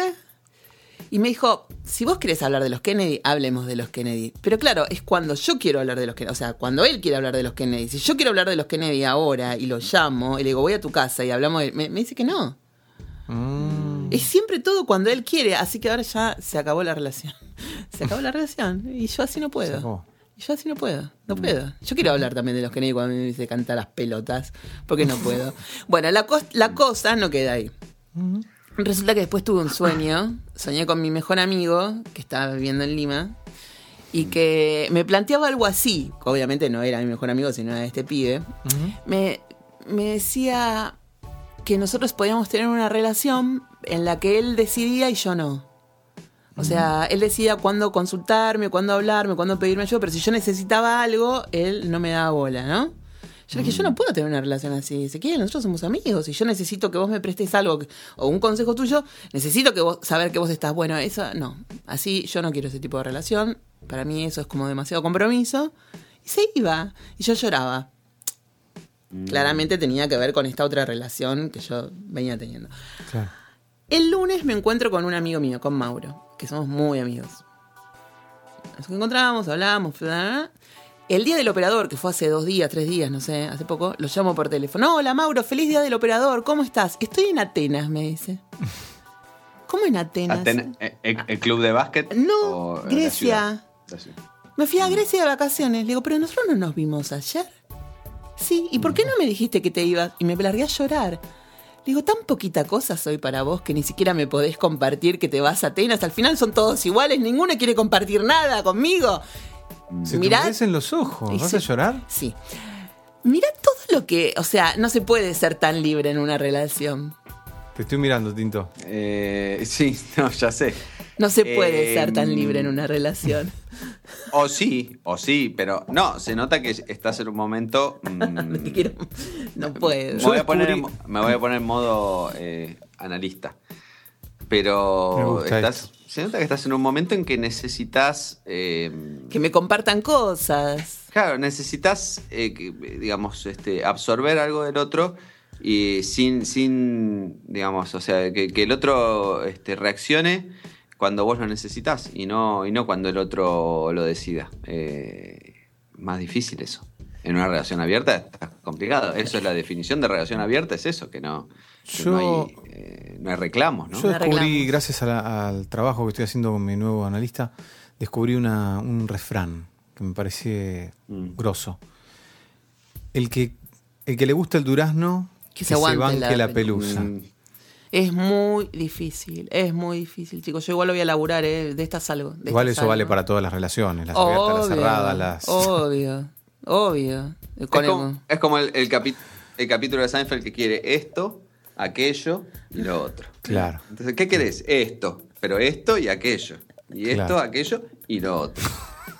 Y me dijo, si vos querés hablar de los Kennedy, hablemos de los Kennedy. Pero claro, es cuando yo quiero hablar de los Kennedy. O sea, cuando él quiere hablar de los Kennedy. Si yo quiero hablar de los Kennedy ahora y lo llamo y le digo, voy a tu casa y hablamos, de- me, me dice que no. Mm. Es siempre todo cuando él quiere. Así que ahora ya se acabó la relación. Se acabó la relación. Y yo así no puedo. Y yo así no puedo. No puedo. Yo quiero hablar también de los Kennedy cuando me dice cantar las pelotas. Porque no puedo. Bueno, la, la cosa no queda ahí. Resulta que después tuve un sueño, soñé con mi mejor amigo, que estaba viviendo en Lima, y que me planteaba algo así, obviamente no era mi mejor amigo, sino era este pibe, me, me decía que nosotros podíamos tener una relación en la que él decidía y yo no. O sea, él decidía cuándo consultarme, cuándo hablarme, cuándo pedirme ayuda, pero si yo necesitaba algo, él no me daba bola, ¿no? Yo le dije, yo no puedo tener una relación así. Se quiere, nosotros somos amigos y yo necesito que vos me prestes algo o un consejo tuyo, necesito que vos saber que vos estás bueno. Eso no. Así yo no quiero ese tipo de relación. Para mí eso es como demasiado compromiso. Y se iba. Y yo lloraba. Claramente tenía que ver con esta otra relación que yo venía teniendo. Claro. El lunes me encuentro con un amigo mío, con Mauro, que somos muy amigos. Nos encontramos, hablamos, bla, bla, bla, El día del operador, que fue hace dos días, tres días, no sé, hace poco, lo llamo por teléfono. Hola Mauro, feliz día del operador, ¿cómo estás? Estoy en Atenas, me dice. ¿Cómo en Atenas? Aten- eh, el, el club de básquet? No, o la Grecia. ciudad? La ciudad. Me fui a Grecia de vacaciones. Le digo, pero nosotros no nos vimos ayer. Sí, ¿y por qué no me dijiste que te ibas? Y me largué a llorar. Le digo, tan poquita cosa soy para vos que ni siquiera me podés compartir que te vas a Atenas. Al final son todos iguales, ninguno quiere compartir nada conmigo. Se Mirá- te humedecen los ojos. ¿Vas sí. a llorar? Sí. Mira todo lo que. O sea, no se puede ser tan libre en una relación. Te estoy mirando, Tinto. Eh, sí, no, ya sé. No se puede Eh, ser tan libre en una relación. O sí, o sí, pero no, se nota que estás en un momento. mm, No te quiero- No puedo. me, voy a poner, en mo- me voy a poner en modo eh, analista. Me Pero gusta estás, esto. Se nota que estás en un momento en que necesitas. eh, Que me compartan cosas. Claro, necesitas, eh, que, digamos, este, absorber algo del otro y sin, sin digamos, o sea, que, que el otro este, reaccione cuando vos lo necesitas y no, y no cuando el otro lo decida. Eh, más difícil eso. En una relación abierta está complicado. Eso es la definición de relación abierta, es eso, que no, no, Yo- hay, eh, no hay reclamos, ¿no? Yo No descubrí, gracias a la- al trabajo que estoy haciendo con mi nuevo analista, descubrí una- un refrán que me parece Mm. grosso. El que, el que le gusta el durazno, Que se aguante banque la la, pelusa. Mm, Es muy difícil, es muy difícil, chicos. Yo igual lo voy a laburar, ¿eh? De esta salgo. de Igual esta eso salgo. vale para todas las relaciones, las abiertas, las cerradas, las... Obvio, obvio. Es como, es como el, el capi- el capítulo de Seinfeld que quiere esto, aquello y lo otro. Claro. Entonces, ¿qué querés? Esto, pero esto y aquello. Y esto, Claro. aquello y lo otro.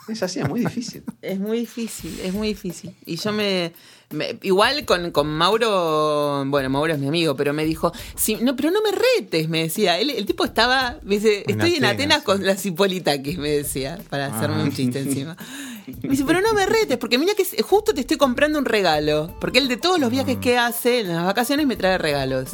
Es así, es muy difícil. Es muy difícil, es muy difícil. Y yo me. me- igual con, con Mauro. Bueno, Mauro es mi amigo, pero me dijo. Sí, no, pero no me retes, me decía. Él, el tipo estaba. Me dice, En estoy en Atenas, Atenas sí. con las Hipolitakis, me decía. Para hacerme Ah. un chiste encima. Me dice, pero no me retes, porque mira que justo te estoy comprando un regalo. Porque él de todos los viajes que hace en las vacaciones me trae regalos.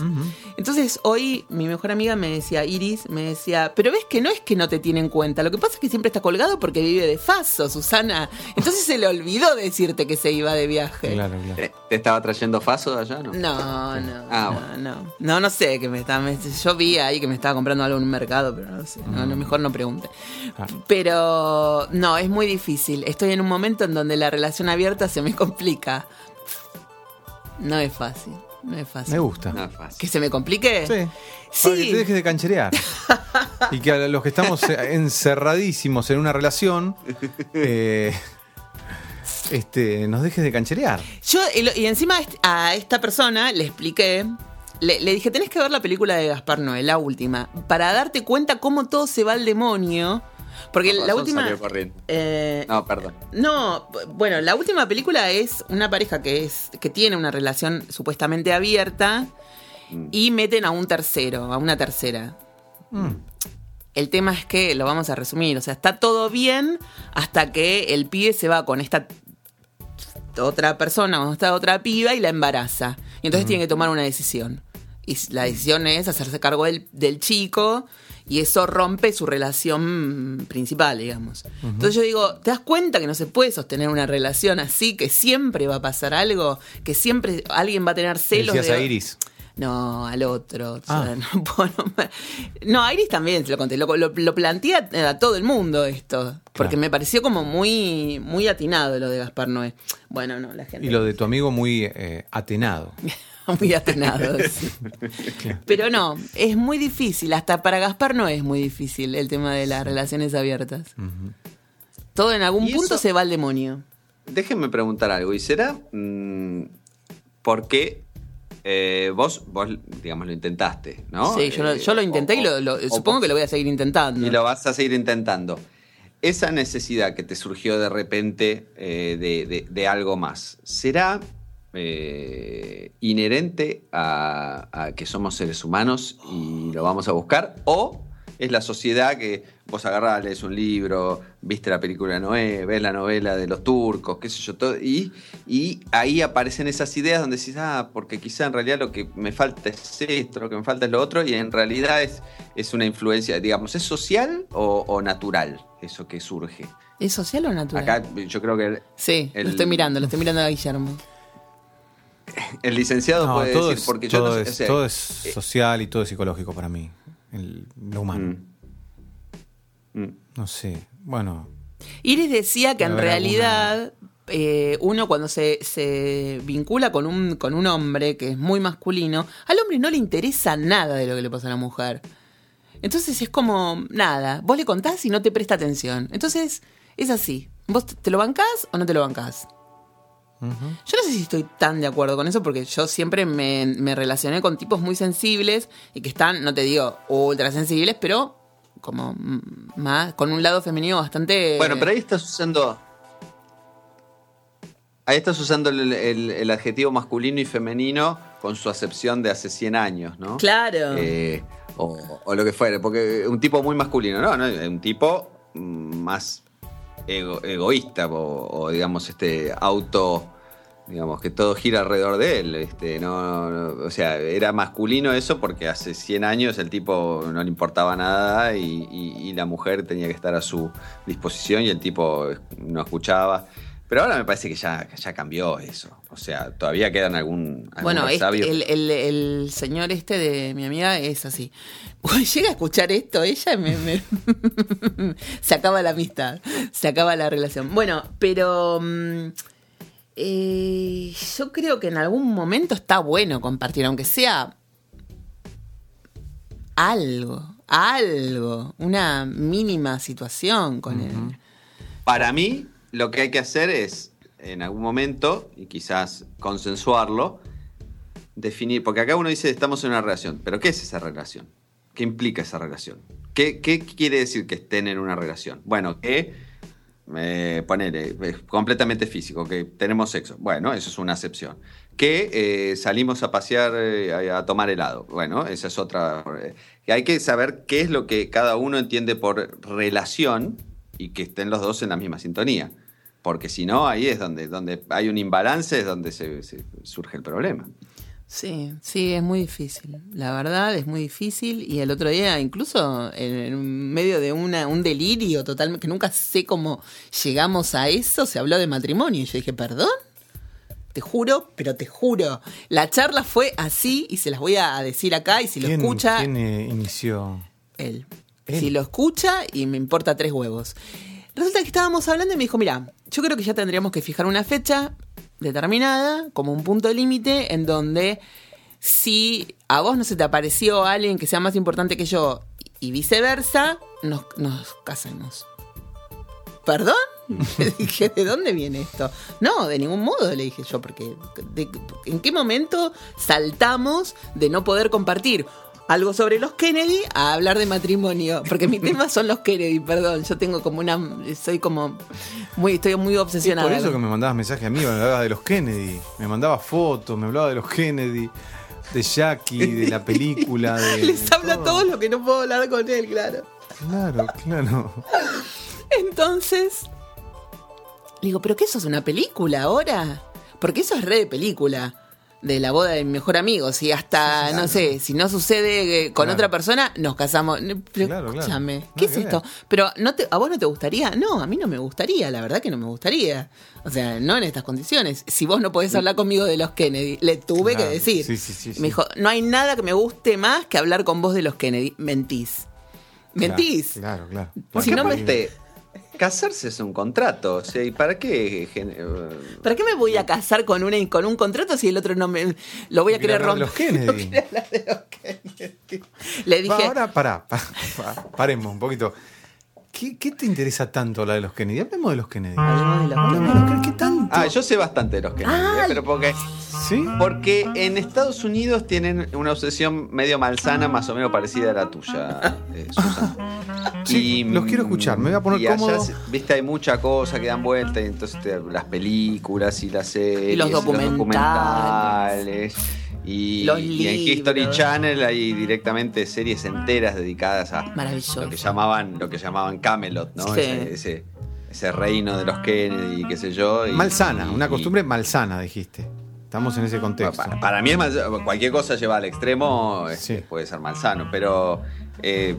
Entonces hoy mi mejor amiga me decía, Iris, me decía, pero ves que no es que no te tiene en cuenta, lo que pasa es que siempre está colgado porque vive de faso, Susana. Entonces se le olvidó decirte que se iba de viaje. Claro, claro. ¿Te, estaba trayendo Faso de allá, no? No, no, Ah, no, no. No, no sé que me estaba. me- yo vi ahí que me estaba comprando algo en un mercado, pero no sé. No, no, mejor no pregunte. Claro. Pero no, es muy difícil. Estoy en un momento en donde la relación abierta se me complica. No es fácil. No es fácil. Me gusta. No es fácil. ¿Que se me complique? Sí. Sí. Para que te dejes de cancherear. y que a los que estamos eh, encerradísimos en una relación, eh, este, nos dejes de cancherear. Yo, y lo- y encima est- a esta persona le expliqué, le, le dije, tenés que ver la película de Gaspar Noé, la última, para darte cuenta cómo todo se va al demonio. Porque la última... eh, No, perdón. no, bueno, la última película es una pareja que es que tiene una relación supuestamente abierta y meten a un tercero, a una tercera. El tema es que, lo vamos a resumir, o sea, está todo bien hasta que el pibe se va con esta otra persona, con esta otra piba y la embaraza. Y entonces tiene que tomar una decisión. Y la decisión es hacerse cargo del, del chico y eso rompe su relación principal, digamos. Entonces yo digo, ¿te das cuenta que no se puede sostener una relación así, que siempre va a pasar algo, que siempre alguien va a tener celos? Decías de- a Iris. no, al otro. o Ah. sea, no, a Iris también se lo conté. Lo, lo, lo plantea a todo el mundo esto. Porque me pareció como muy, muy atinado lo de Gaspar Noé. Bueno, no, la gente. Y lo de tu amigo muy eh, atenado. muy atinado. sí. Pero no, es muy difícil. Hasta para Gaspar no es muy difícil el tema de las relaciones abiertas. Todo en algún ¿Y punto eso? se va al demonio. Déjenme preguntar algo. ¿Y será mm, por qué eh, vos, vos, digamos, lo intentaste, ¿no? Sí, yo, lo, Eh, yo lo intenté y o- lo, lo- o- supongo o- que lo voy a seguir intentando. Y lo vas a seguir intentando. Esa necesidad que te surgió de repente eh, de, de- de algo más, ¿será eh, inherente a, a que somos seres humanos y lo vamos a buscar? ¿O es la sociedad que vos agarrás, lees un libro, viste la película de Noé, ves la novela de los turcos, qué sé yo, todo, y, y ahí aparecen esas ideas donde decís, ah, porque quizá en realidad lo que me falta es esto, lo que me falta es lo otro, y en realidad es, es una influencia, digamos, ¿es social o, o natural eso que surge? ¿Es social o natural? Acá yo creo que sí, el- lo estoy mirando, lo estoy mirando a Guillermo. El licenciado No, puede todo decir, es, porque yo todo no sé, es- o sea, todo es eh, social y todo es psicológico para mí. el- lo humano. mm, mm. No sé. Bueno, Iris decía que en realidad eh, uno cuando se, se vincula con un, con un hombre que es muy masculino, al hombre no le interesa nada de lo que le pasa a la mujer. Entonces es como, nada, vos le contás y no te presta atención. Entonces es así. ¿Vos te lo bancás o no te lo bancás? Yo no sé si estoy tan de acuerdo con eso porque yo siempre me, me relacioné con tipos muy sensibles y que están, no te digo ultra sensibles, pero como más con un lado femenino bastante... Bueno, pero ahí estás usando. Ahí estás usando el, el- el adjetivo masculino y femenino con su acepción de hace 100 años, ¿no? Claro. Eh, o, o lo que fuere, porque un tipo muy masculino, ¿no? no un tipo más ego- egoísta o, digamos, este auto. Digamos que todo gira alrededor de él. Este, no, no- o sea, era masculino eso porque hace 100 años el tipo no le importaba nada y, y- y la mujer tenía que estar a su disposición y el tipo no escuchaba. Pero ahora me parece que ya, ya cambió eso. O sea, todavía quedan algún, algún Bueno, este- el, el- el señor este de mi amiga es así. Uy, llega a escuchar esto, ella me, me- se acaba la amistad, se acaba la relación. Bueno, pero mm, eh, yo creo que en algún momento está bueno compartir, aunque sea algo, algo, una mínima situación con él. Para mí, lo que hay que hacer es, en algún momento, y quizás consensuarlo, definir, porque acá uno dice estamos en una relación, pero ¿qué es esa relación? ¿Qué implica esa relación? ¿Qué, qué quiere decir que estén en una relación? Bueno, que, eh, ponele, es completamente físico, que tenemos sexo. Bueno, eso es una acepción. Que eh, salimos a pasear, eh, a, tomar helado. Bueno, esa es otra. eh, hay que saber qué es lo que cada uno entiende por relación y que estén los dos en la misma sintonía. Porque si no, ahí es donde, donde hay un imbalance, es donde se- se surge el problema. Sí, sí, es muy difícil. La verdad es muy difícil. Y el otro día, incluso en, en medio de una, un delirio total, que nunca sé cómo llegamos a eso, se habló de matrimonio. Y yo dije, ¿perdón? Te juro, pero te juro. La charla fue así y se las voy a decir acá. Y si lo ¿quién, escucha, quién, eh, inició? él. Él. Si lo escucha y me importa tres huevos. Resulta que estábamos hablando y me dijo, mira, yo creo que ya tendríamos que fijar una fecha determinada, como un punto límite, en donde si a vos no se te apareció alguien que sea más importante que yo y viceversa, nos, nos casemos. ¿Perdón? Le dije, ¿de dónde viene esto? No, de ningún modo, le dije yo, porque de- ¿en qué momento saltamos de no poder compartir algo sobre los Kennedy a hablar de matrimonio? Porque mi tema son los Kennedy, perdón, yo tengo como una, soy como, muy, estoy muy Es obsesionada. por eso que me mandabas mensajes a mí, me hablabas de los Kennedy, me mandabas fotos, me hablaba de los Kennedy, de Jackie, de la película, de... Les habla todo. todo lo que no puedo hablar con él, claro. Claro, claro. Entonces, le digo, ¿pero qué eso es una película ahora? Porque eso es re de película. De la boda de mi mejor amigo. Si hasta, no sé, si no sucede eh, con Claro. otra persona, nos casamos. No, Pero Claro, escúchame, ¿qué es que esto? Pero ¿no te, ¿a vos no te gustaría? No, a mí no me gustaría, la verdad que no me gustaría. O sea, no en estas condiciones. Si vos no podés hablar conmigo de los Kennedy, le tuve que decir. Sí, sí. Me dijo, no hay nada que me guste más que hablar con vos de los Kennedy. Mentís. Mentís. Claro, claro. Si no me- casarse es un contrato. O sea, ¿y para qué? eh, ¿Para qué me voy a casar con una con un contrato si el otro no me lo voy a querer romper? los Kennedy. Le dije, Va, ahora, pará, pa- pa- paremos un poquito. ¿Qué, qué te interesa tanto la de los Kennedy? Hablemos de los Kennedy. Hablemos de los Hablemos de los Kennedy. ¿Qué tanto? Ah, yo sé bastante de los Kennedy, ¿eh? pero porque, ¿Sí? porque en Estados Unidos tienen una obsesión medio malsana, más o menos parecida a la tuya, eh, Susana. Sí, los quiero escuchar, me voy a poner y allá, cómodo. se- viste, hay mucha cosa que dan vuelta, y entonces te- las películas y las series, Y los documentales. documentales, Y, Los y en. History Channel hay directamente series enteras dedicadas a lo que llamaban, lo que llamaban Camelot, ¿no? Sí. Ese, ese, ese reino de los Kennedy, qué sé yo. y- Malsana, y- una y- costumbre malsana, dijiste. Estamos en ese contexto. para, para mí es mal- cualquier cosa lleva al extremo Sí. puede ser malsano, pero eh,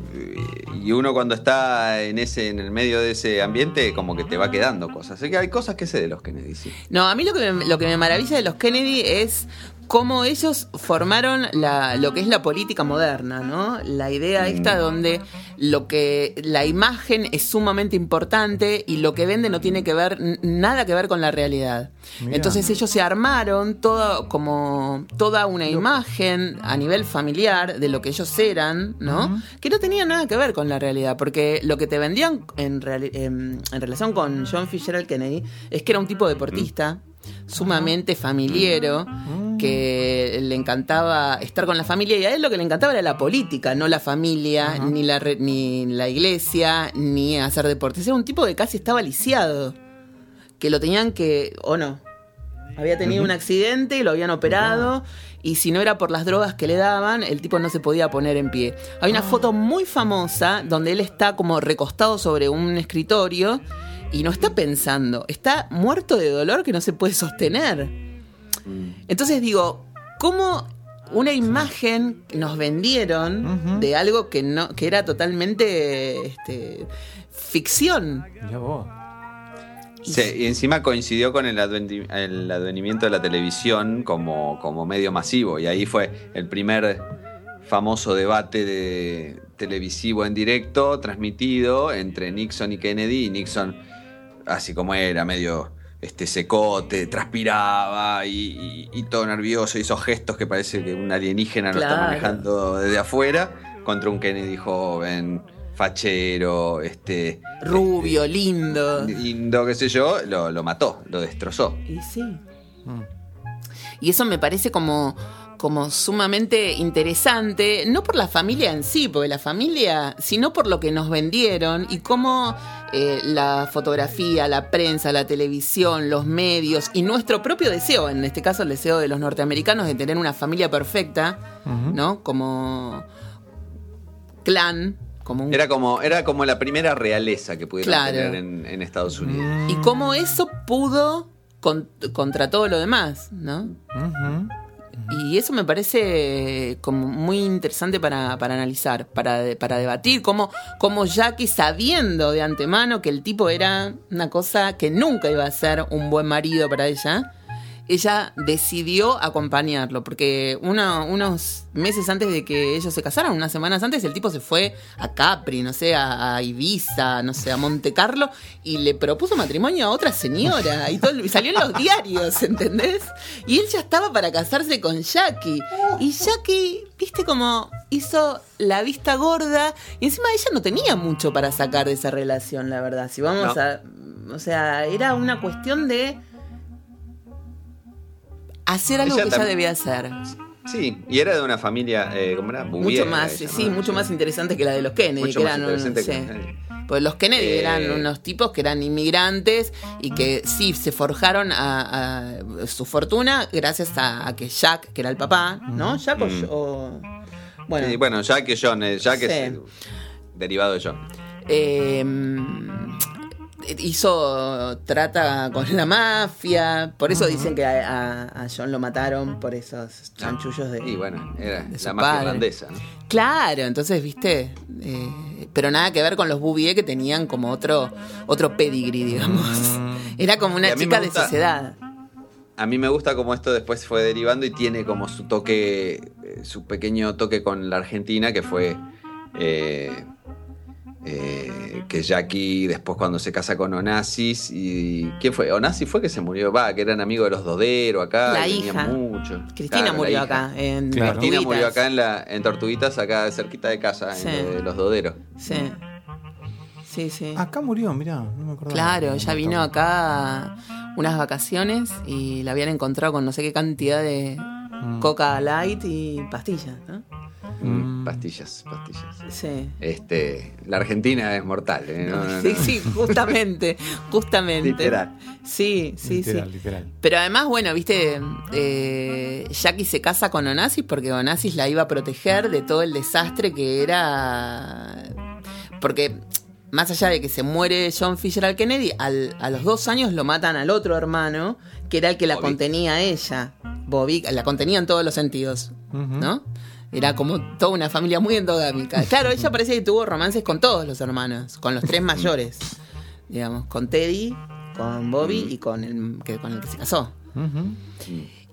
y uno cuando está en ese en el medio de ese ambiente como que te va quedando cosas. Así que hay cosas que sé de los Kennedy, sí. No, a mí lo que me, lo que me maravilla de los Kennedy es cómo ellos formaron la, lo que es la política moderna, ¿no? La idea esta donde lo que la imagen es sumamente importante y lo que vende no tiene que ver nada que ver con la realidad. Entonces ellos se armaron todo como toda una imagen a nivel familiar de lo que ellos eran, ¿no? Que no tenía nada que ver con la realidad, porque lo que te vendían en, reali- em, en relación con John Fitzgerald Kennedy es que era un tipo deportista sumamente familiero, que le encantaba estar con la familia y a él lo que le encantaba era la política, no la familia, ni, la re- ni la iglesia, ni hacer deportes. Era un tipo que casi estaba lisiado, que lo tenían que, o no, había tenido un accidente, lo habían operado y si no era por las drogas que le daban, el tipo no se podía poner en pie. Hay una foto muy famosa donde él está como recostado sobre un escritorio y no está pensando, está muerto de dolor que no se puede sostener. Entonces digo, ¿cómo una imagen nos vendieron de algo que no que era totalmente este, ficción? Mirá vos. Sí, y encima coincidió con el, advenimiento de la televisión como, como medio masivo. Y ahí fue el primer famoso debate de televisivo en directo, transmitido entre Nixon y Kennedy. Y Nixon, así como era, medio este secote, transpiraba y, y- y todo nervioso, hizo gestos que parece que un alienígena lo está manejando desde afuera, contra un Kennedy joven, fachero, este Rubio, lindo. lindo, qué sé yo, lo, lo mató, lo destrozó. Y sí. Y eso me parece como, como sumamente interesante, no por la familia en sí, porque la familia, sino por lo que nos vendieron y cómo eh, la fotografía, la prensa, la televisión, los medios y nuestro propio deseo, en este caso el deseo de los norteamericanos de tener una familia perfecta, ¿no? Como clan, como un Era como, era como la primera realeza que pudieron Claro. tener en, en Estados Unidos. y cómo eso pudo con- contra todo lo demás, ¿no? Ujú. Y eso me parece como muy interesante para, para analizar, para, para debatir, cómo, cómo Jackie, sabiendo de antemano que el tipo era una cosa que nunca iba a ser un buen marido para ella, ella decidió acompañarlo, porque uno- unos meses antes de que ellos se casaran, unas semanas antes, el tipo se fue a Capri, no sé, a, a Ibiza, no sé, a Monte Carlo, y le propuso matrimonio a otra señora, y, todo, y salió en los diarios, ¿entendés? Y él ya estaba para casarse con Jackie, y Jackie, viste como hizo la vista gorda, y encima ella no tenía mucho para sacar de esa relación, la verdad, si vamos No. a... O sea, era una cuestión de hacer algo Ella que tam- debía hacer. Sí, y era de una familia, eh, ¿cómo era? Mucho más, ella, sí, ¿no? mucho más interesante que la de los Kennedy, Mucho que más eran un- que sí. los Kennedy. Pues los Kennedy Eh, eran unos tipos que eran inmigrantes y que sí se forjaron a, a su fortuna gracias a, a que Jack, que era el papá, ¿no? Jack o- Mm. o, bueno, Sí, bueno, Jack es John, eh, Jack es eh, derivado de John. eh, hizo trata con la mafia, por eso dicen que a, a- a John lo mataron por esos chanchullos de Y bueno, era de su la mafia padre. irlandesa. ¿no? Claro, entonces, viste, Eh, pero nada que ver con los Bouvier que tenían como otro otro pedigree, digamos. Era como una chica me de gusta- sociedad. A mí me gusta cómo esto después fue derivando y tiene como su toque, eh, su pequeño toque con la Argentina, que fue eh, eh, que Jackie después cuando se casa con Onassis, y ¿quién fue? Onassis fue que se murió, va, que eran amigos de los Dodero acá, La hija. mucho. Cristina Claro, murió acá en Claro. Cristina murió acá en, la, en Tortuguitas, acá cerquita de casa, Sí. en lo de los Doderos. Sí. Sí, sí. Acá murió, mirá, no me acordaba. Claro, ella vino acá unas vacaciones y la habían encontrado con no sé qué cantidad de Mm. coca light y pastillas, ¿no? Mm. Pastillas, pastillas. Sí. Este, la Argentina es mortal. ¿eh? No, no, Sí, no. sí, justamente, justamente. Literal. Sí, sí, literal, sí. literal. Pero además, bueno, viste, eh, Jackie se casa con Onassis porque Onassis la iba a proteger de todo el desastre que era. Porque más allá de que se muere John Fisher Kennedy, al- a los dos años lo matan al otro hermano, que era el que la Bobby. contenía a ella. Bobby, la contenía en todos los sentidos. ¿no? Era como toda una familia muy endogámica. Claro, ella parecía que tuvo romances con todos los hermanos, con los tres mayores, digamos, con Teddy, con Bobby y con el que, con el que se casó. Ujú.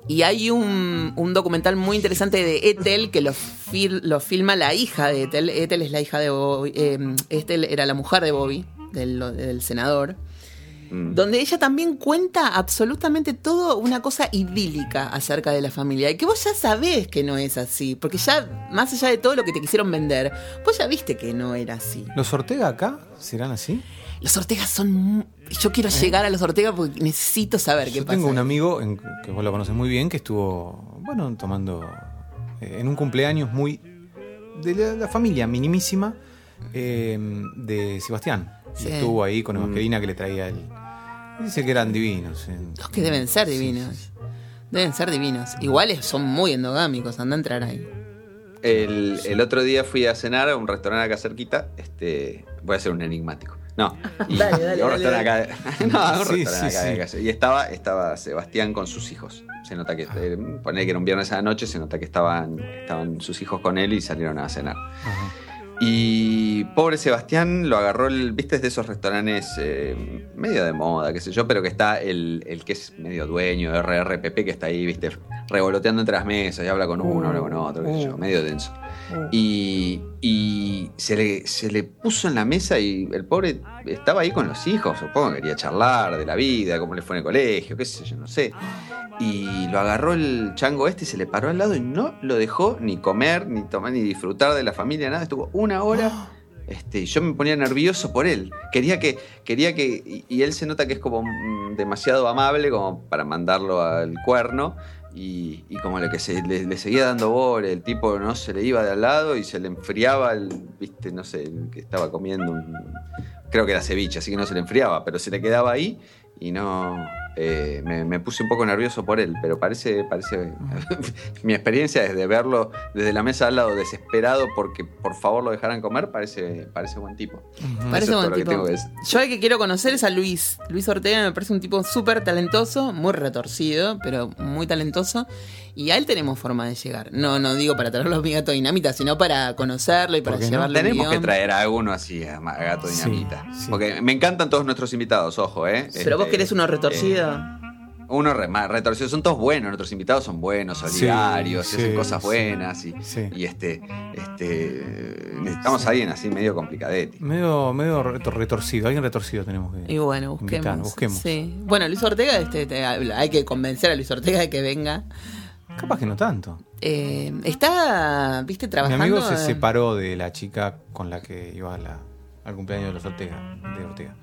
Y hay un, un documental muy interesante de Ethel que lo, fil- lo filma la hija de Ethel. Ethel es la hija de Bobby. eh, Ethel era la mujer de Bobby, del, del senador. Mm. Donde ella también cuenta absolutamente todo una cosa idílica acerca de la familia. Y que vos ya sabés que no es así. Porque ya, más allá de todo lo que te quisieron vender, vos ya viste que no era así. ¿Los Ortega acá serán así? Los Ortegas son. Yo quiero llegar a los Ortega porque necesito saber qué Yo pasa. tengo un amigo, en- que vos lo conoces muy bien, que estuvo, bueno, tomando eh, en un cumpleaños muy de la, la familia minimísima eh, de Sebastián. Y estuvo ahí con Evangelina que le traía el... Dice que eran divinos. eh. Los que deben ser Sí, divinos. sí, sí. Deben ser divinos. Iguales son muy endogámicos, anda a entrar ahí. El, el otro día fui a cenar a un restaurante acá cerquita. Este, voy a ser un enigmático. No. Y, Dale, dale, y a un dale, restaurante acá. No, a un Sí, restaurante sí, acá de sí. casa. Y estaba, estaba Sebastián con sus hijos. Se nota que, eh, poner que era un viernes a la noche, se nota que estaban, estaban sus hijos con él y salieron a cenar. Ajá. Y pobre Sebastián lo agarró, el, viste, es de esos restaurantes eh, medio de moda, qué sé yo, pero que está el, el que es medio dueño de RRPP, que está ahí, viste, revoloteando entre las mesas y habla con uno, habla con otro, qué sé yo, medio denso. Y, y se, le, se le puso en la mesa y el pobre estaba ahí con los hijos, supongo que quería charlar de la vida, cómo le fue en el colegio, qué sé yo, no sé. Y lo agarró el chango este y se le paró al lado y no lo dejó ni comer, ni tomar, ni disfrutar de la familia, nada. Estuvo una hora. Este, y yo me ponía nervioso por él. Quería que, quería que, y, y él se nota que es como mm, demasiado amable como para mandarlo al cuerno. Y, como le que se le, le seguía dando bola, el tipo no se le iba de al lado y se le enfriaba el, viste, no sé, el que estaba comiendo un- creo que era ceviche, así que no se le enfriaba, pero se le quedaba ahí y no. Eh, me, me puse un poco nervioso por él, pero parece. parece mi experiencia desde verlo desde la mesa al lado desesperado porque por favor lo dejaran comer, parece, parece buen tipo. Parece es buen lo que tipo. que. Yo el que quiero conocer es a Luis. Luis Ortega me parece un tipo súper talentoso, muy retorcido, pero muy talentoso. Y a él tenemos forma de llegar. No, no digo para traerlo a mi gato dinamita, sino para conocerlo y para ¿Por qué no? Tenemos que traer a alguno así, a Gato Dinamita. sí. Porque me encantan todos nuestros invitados, ojo, ¿eh? Pero vos Este, querés uno retorcido. eh, uno re- más retorcido. Son todos buenos, nuestros invitados son buenos, solidarios, Sí, hacen cosas sí. buenas. Y, Sí. y este, este necesitamos a alguien así medio complicadete. Medio, medio retor- retorcido, alguien retorcido tenemos que y bueno, invitar, busquemos. busquemos. Sí. Bueno, Luis Ortega, este, te- hay que convencer a Luis Ortega de que venga. Capaz que no tanto. Eh, está, viste, Mi trabajando. amigo se separó de la chica con la que iba a la- al cumpleaños de los Ortega, de Ortega.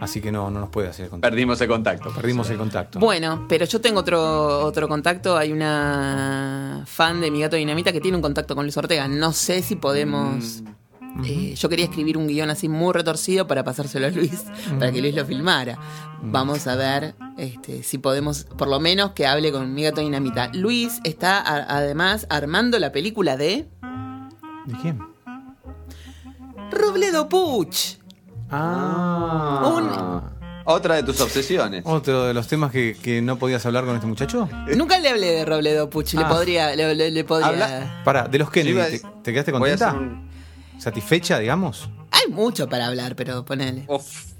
Así que no, no nos puede hacer el contacto. Perdimos el contacto. Perdimos el contacto. Bueno, pero yo tengo otro, otro contacto. Hay una fan de Mi Gato Dinamita que tiene un contacto con Luis Ortega. No sé si podemos. eh, yo quería escribir un guion así muy retorcido para pasárselo a Luis, para que Luis lo filmara. Vamos a ver este, si podemos, por lo menos, que hable con Mi Gato Dinamita. Luis está a- además armando la película de ¿De quién? Robledo Puch. Ah. Otra de tus obsesiones. Otro de los temas que, que no podías hablar con este muchacho. Nunca le hablé de Robledo Puch. Le Ah. podría. Le, le- le podría... Habla- Para, de los Kennedy, a ¿te, quedaste contenta? un- ¿Satisfecha, digamos? Hay mucho para hablar, pero ponele. Uf.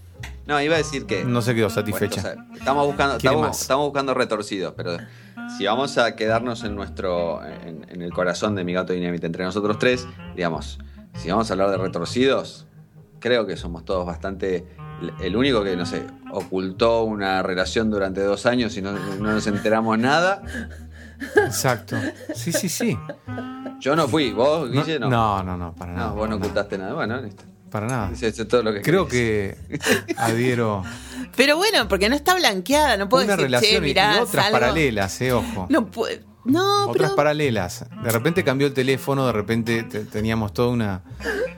No, iba a decir que. No se quedó Bueno, satisfecha. o sea, estamos buscando, estamos, estamos buscando retorcidos, pero si vamos a quedarnos en nuestro, en, en el corazón de mi gato dinamita entre nosotros tres, digamos, si vamos a hablar de retorcidos, creo que somos todos bastante. El único que, no sé, ocultó una relación durante dos años y no, no nos enteramos nada, Exacto. Sí, sí, sí. yo no fui, vos, No, Guille, no. no, no, no, para nada. No, vos no nada, ocultaste nada. Bueno, listo. Para nada. Eso es todo lo que Creo que adhiero Pero bueno, porque no está blanqueada, no puedo una decir, che, relación y- mirá, y otras salgo". paralelas, eh, ojo. No puede. No, otras pero paralelas. De repente cambió el teléfono, de repente te- teníamos toda una,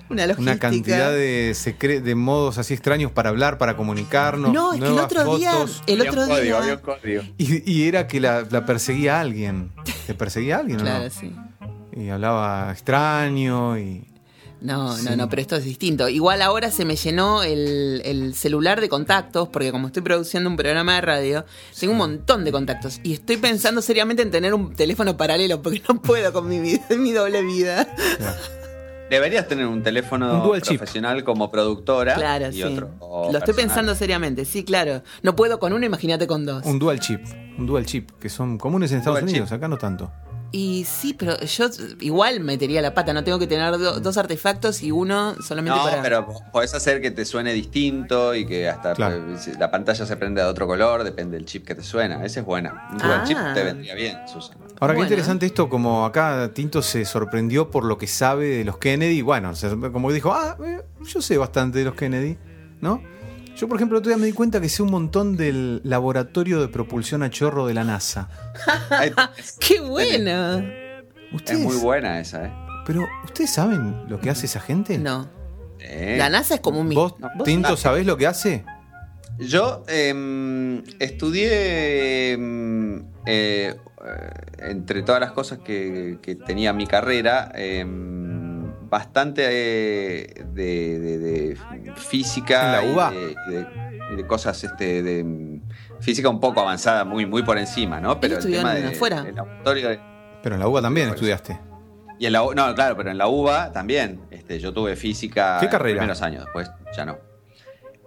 una una cantidad de, secre- de modos así extraños para hablar, para comunicarnos. No, es que el otro día, el Había un otro código, día, había un código. Y, y era que la, la perseguía alguien. ¿Te perseguía alguien o claro, no? sí. Y hablaba extraño y. No, Sí. no, no, pero esto es distinto. Igual ahora se me llenó el, el celular de contactos, porque como estoy produciendo un programa de radio, tengo un montón de contactos. Y estoy pensando seriamente en tener un teléfono paralelo, porque no puedo con mi, vida- mi doble vida. Deberías tener un teléfono Un dual chip. profesional como productora Claro, y sí. otro. Lo estoy pensando seriamente, sí, claro. No puedo con uno, imagínate con dos. Un dual chip. Un dual chip, que son comunes en Estados Dual Unidos, chip. acá no tanto. Y sí, pero yo igual metería la pata, no tengo que tener do- dos artefactos y uno solamente No, para... pero podés hacer que te suene distinto y que hasta Claro. pues, la pantalla se prende de otro color, depende del chip que te suena. Esa es buena. Un Ah. chip te vendría bien, Susan. Ahora, qué interesante esto, como acá Tinto se sorprendió por lo que sabe de los Kennedy. Bueno, se- como dijo, ah, eh, yo sé bastante de los Kennedy, ¿no? Yo, por ejemplo, el otro día me di cuenta que sé un montón del laboratorio de propulsión a chorro de la NASA. ¡Qué bueno! es ¿Ustedes, muy buena esa, ¿eh? Pero, ¿ustedes saben lo que hace esa gente? No. Eh. La NASA es como un... mi- ¿Vos, No. Tinto, sabés lo que hace? Yo em, estudié, em, eh, eh, entre todas las cosas que, que tenía mi carrera, em, bastante eh, de, de- de física ¿En la UBA? y de, cosas este, de em, física un poco avanzada, muy, muy por encima, ¿no? Pero el tema en de, afuera? Pero en la UBA también estudiaste. y en la U- no, claro, pero en la UBA también. Este, yo tuve física ¿Qué carrera? los primeros años, después ya no.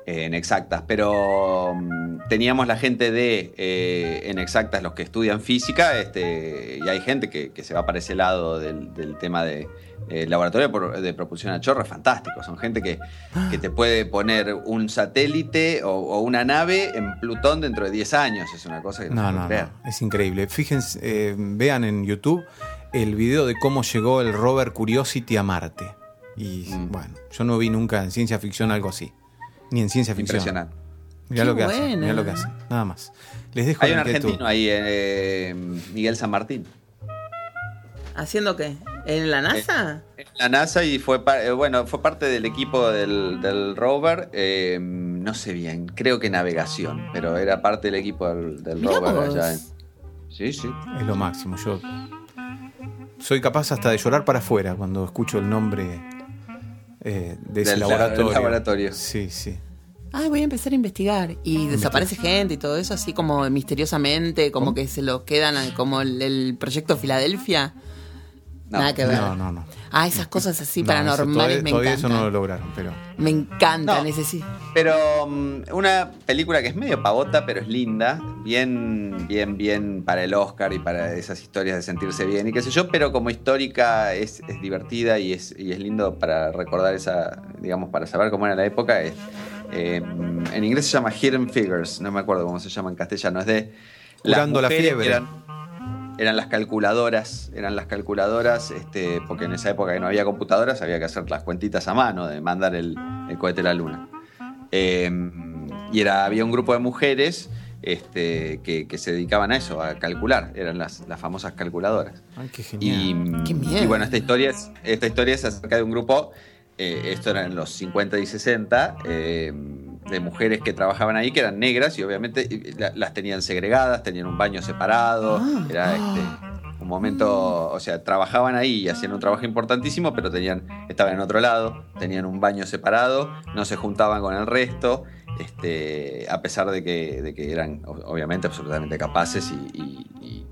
Eh, en exactas, pero mm, teníamos la gente de eh, en exactas los que estudian física, este, y hay gente que, que se va para ese lado del, del tema de eh, laboratorio de pro- de propulsión a chorro, es fantástico. Son gente que, que te puede poner un satélite o, o una nave en Plutón dentro de 10 años. Es una cosa que no, No, se puede no, creer. no. Es increíble. Fíjense, eh, vean en YouTube el video de cómo llegó el rover Curiosity a Marte. Y Mm. bueno, yo no vi nunca en ciencia ficción algo así. Ni en ciencia ficción. Impresionante. Mirá Qué lo que hacen, buena. mirá lo que hacen. Nada más. Les dejo Hay un argentino ahí, eh, Miguel San Martín. ¿Haciendo qué? ¿En la NASA? En la NASA y fue, par- eh, bueno, fue parte del equipo del, del rover, eh, no sé bien, creo que navegación, pero era parte del equipo del, rover vos. allá. en- Sí, sí. Es lo máximo. Yo soy capaz hasta de llorar para afuera cuando escucho el nombre eh, de ese Del laboratorio. Sí, sí. Ay, voy a empezar a investigar. Y desaparece gente y todo eso, así como misteriosamente, como que se lo quedan como el, el proyecto Filadelfia. No. Nada que ver. No, no, no. Ah, esas cosas así No, paranormales eso todavía, me todavía encantan. eso no lo lograron, pero. Me encantan, No. ese sí. Pero mm, una película que es medio pavota, pero es linda, bien, bien, bien para el Oscar y para esas historias de sentirse bien y qué sé yo, pero como histórica es, es divertida y es, y es lindo para recordar esa, digamos, para saber cómo era la época. Es, eh, en inglés se llama Hidden Figures, no me acuerdo cómo se llama en castellano, es de... Curando la fiebre. que Eran, eran las calculadoras, eran las calculadoras, este, porque en esa época que no había computadoras había que hacer las cuentitas a mano de mandar el, el cohete a la luna. Eh, y era, había un grupo de mujeres este, que, que se dedicaban a eso, a calcular, eran las, las famosas calculadoras. Ay, qué genial. Y, Qué miedo. y bueno, esta historia, es, esta historia es acerca de un grupo, eh, esto era en los 50 y 60, eh, de mujeres que trabajaban ahí, que eran negras y obviamente las tenían segregadas, tenían un baño separado, Ah. era este, un momento, o sea, trabajaban ahí y hacían un trabajo importantísimo, pero tenían, estaban en otro lado, tenían un baño separado, no se juntaban con el resto. Este, a pesar de que, de que eran obviamente absolutamente capaces y- y- y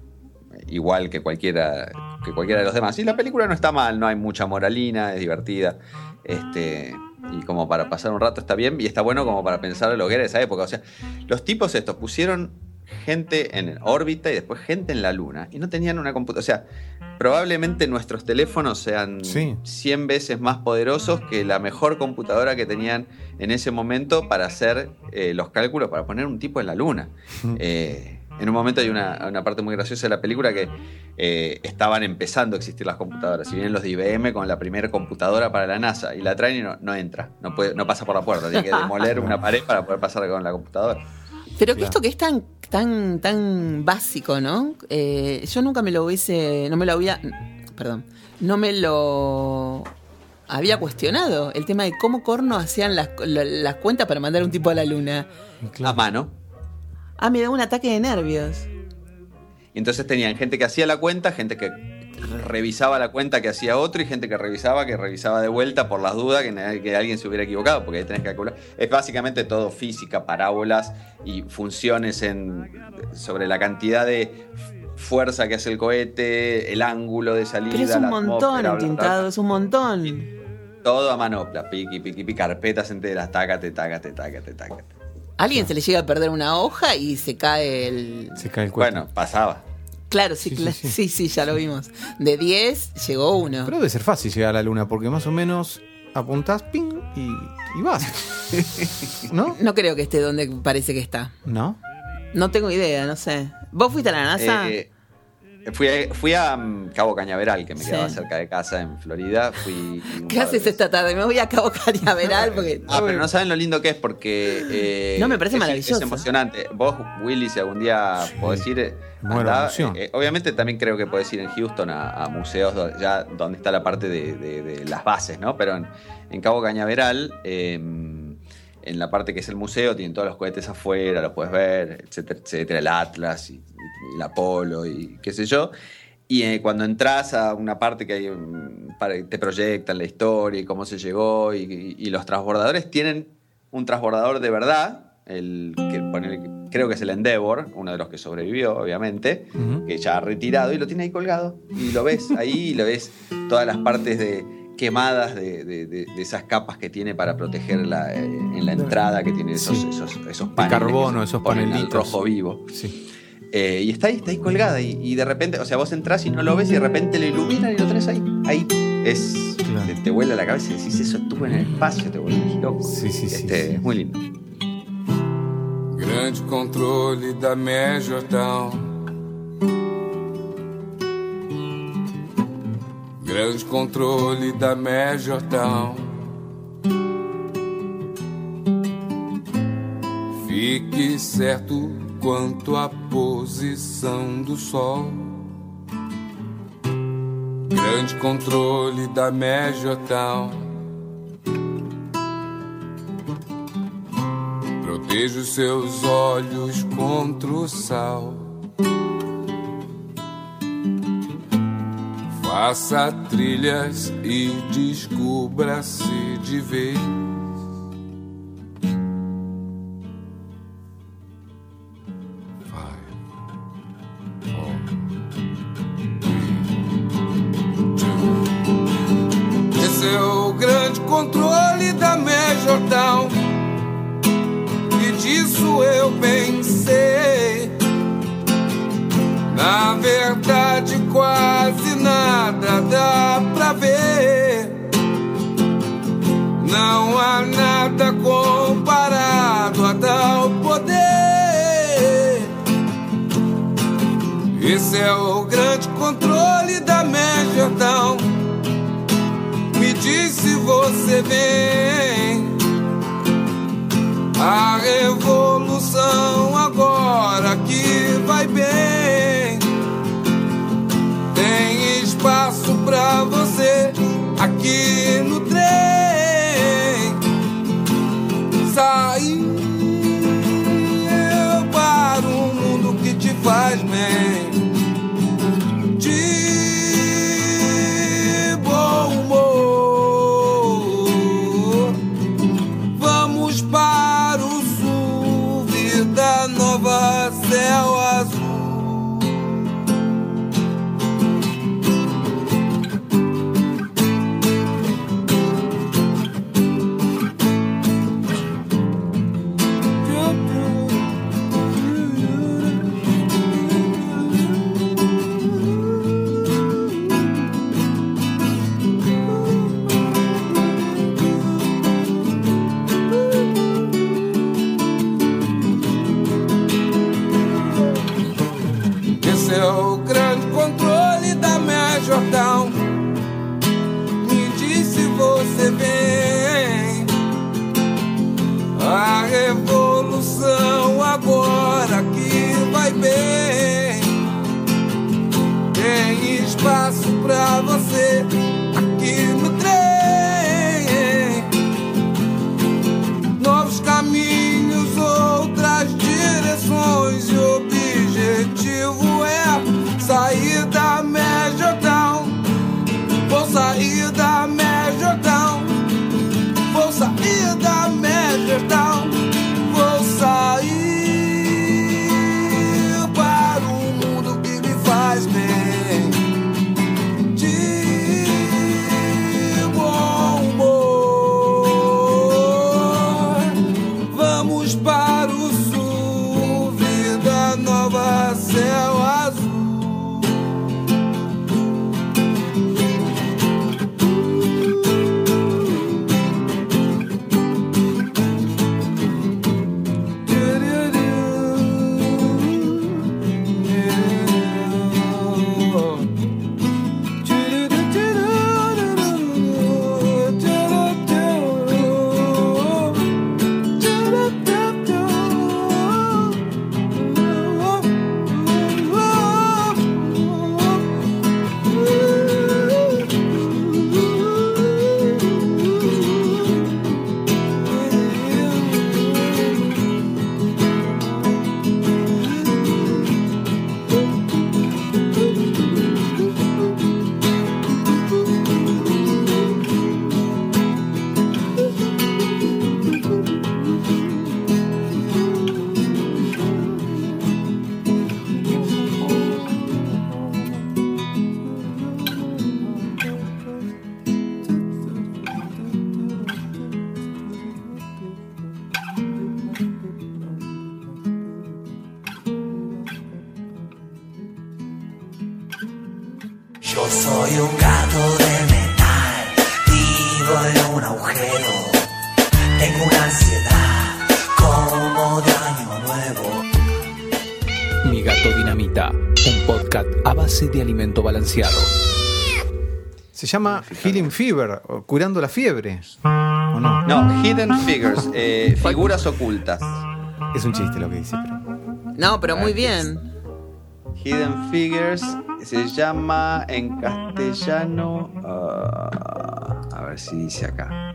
igual que cualquiera, que cualquiera de los demás. Y la película no está mal, no hay mucha moralina, es divertida. Este, y como para pasar un rato está bien, y está bueno como para pensar en lo que era esa época. O sea, los tipos estos pusieron gente en órbita y después gente en la luna. Y no tenían una computadora. O sea, probablemente nuestros teléfonos sean Sí. 100 veces más poderosos que la mejor computadora que tenían en ese momento para hacer eh, los cálculos, para poner un tipo en la luna. Eh, en un momento hay una, una parte muy graciosa de la película que eh, estaban empezando a existir las computadoras. Y vienen los de IBM con la primera computadora para la NASA y la traen y no, no entra, no, puede, no pasa por la puerta. Tiene que demoler una pared para poder pasar con la computadora. Pero que Claro. esto que es tan, tan, tan básico, ¿no? Eh, yo nunca me lo hubiese, no me lo había, perdón, no me lo había cuestionado el tema de cómo corno hacían las, la- las cuentas para mandar un tipo a la luna. A mano. Ah, me da un ataque de nervios. Y entonces tenían gente que hacía la cuenta, gente que revisaba la cuenta que hacía otro y gente que revisaba, que revisaba de vuelta por las dudas que, que alguien se hubiera equivocado, porque ahí tenés que calcular. Es básicamente todo física, parábolas y funciones en, sobre la cantidad de fuerza que hace el cohete, el ángulo de salida. Pero es un montón entintado, es un montón. Todo a manopla, piqui, piqui, piqui, carpetas enteras, tácate, tácate, tácate, tácate. A alguien se le llega a perder una hoja y se cae el... Se cae el cuerpo. Bueno, pasaba. Claro, sí, Sí, sí, cla- sí. sí, sí, ya lo vimos. De 10 llegó uno. Pero debe ser fácil llegar a la luna, porque más o menos apuntás, ping, y, y vas. ¿No? No creo que esté donde parece que está. ¿No? No tengo idea, no sé. ¿Vos fuiste a la NASA? Eh, fui a, fui a mm, Cabo Cañaveral, que me Sí. quedaba cerca de casa en Florida. Fui ¿Qué haces esta tarde? Me voy a Cabo Cañaveral porque... Ah, pero no saben lo lindo que es porque. eh, No, me parece es- maravilloso. Es emocionante. Vos, Willy, si algún día podés ir. eh, andá, emoción. eh, obviamente también creo que podés ir en Houston a, a museos do- ya donde está la parte de, de- de las bases, ¿no? Pero en, en Cabo Cañaveral, eh, en la parte que es el museo, tienen todos los cohetes afuera, los puedes ver, etcétera, etcétera, el Atlas y, y el Apolo y qué sé yo. Y eh, cuando entras a una parte que hay, para- te proyectan la historia y cómo se llegó, y, y- y los transbordadores tienen un transbordador de verdad, el que creo que es el Endeavor, uno de los que sobrevivió, obviamente, que ya ha retirado, y lo tiene ahí colgado. Y lo ves ahí, y lo ves todas las partes de quemadas de, de- de- de esas capas que tiene para proteger la, eh, en la entrada, que tiene esos, Sí. esos, esos paneles carbono, se esos panelitos. rojo vivo. Sí. Eh, y está ahí, está ahí colgada. Y, y de repente, o sea, vos entras y no lo ves y de repente lo iluminan y lo tenés ahí. Ahí. Es. Claro. Te, te vuela la cabeza y decís, eso estuvo en el espacio, te vuelves loco. Sí, sí, sí, Este, sí. Es muy lindo. Grande controle da Major Town. Grande controle da Major. Fique certo quanto à posição do sol. Grande controle da Major. Proteja os seus olhos contra o sal. Faça trilhas e descubra-se de vez. Ansiedad como de año nuevo. Mi gato dinamita, un podcast a base de alimento balanceado. Se llama Healing Fever, o curando la fiebre. ¿O no? No, Hidden Figures, eh, figuras ocultas. Es un chiste lo que dice, pero. No, pero muy bien. Hidden Figures se llama en castellano. ah, a ver si dice acá.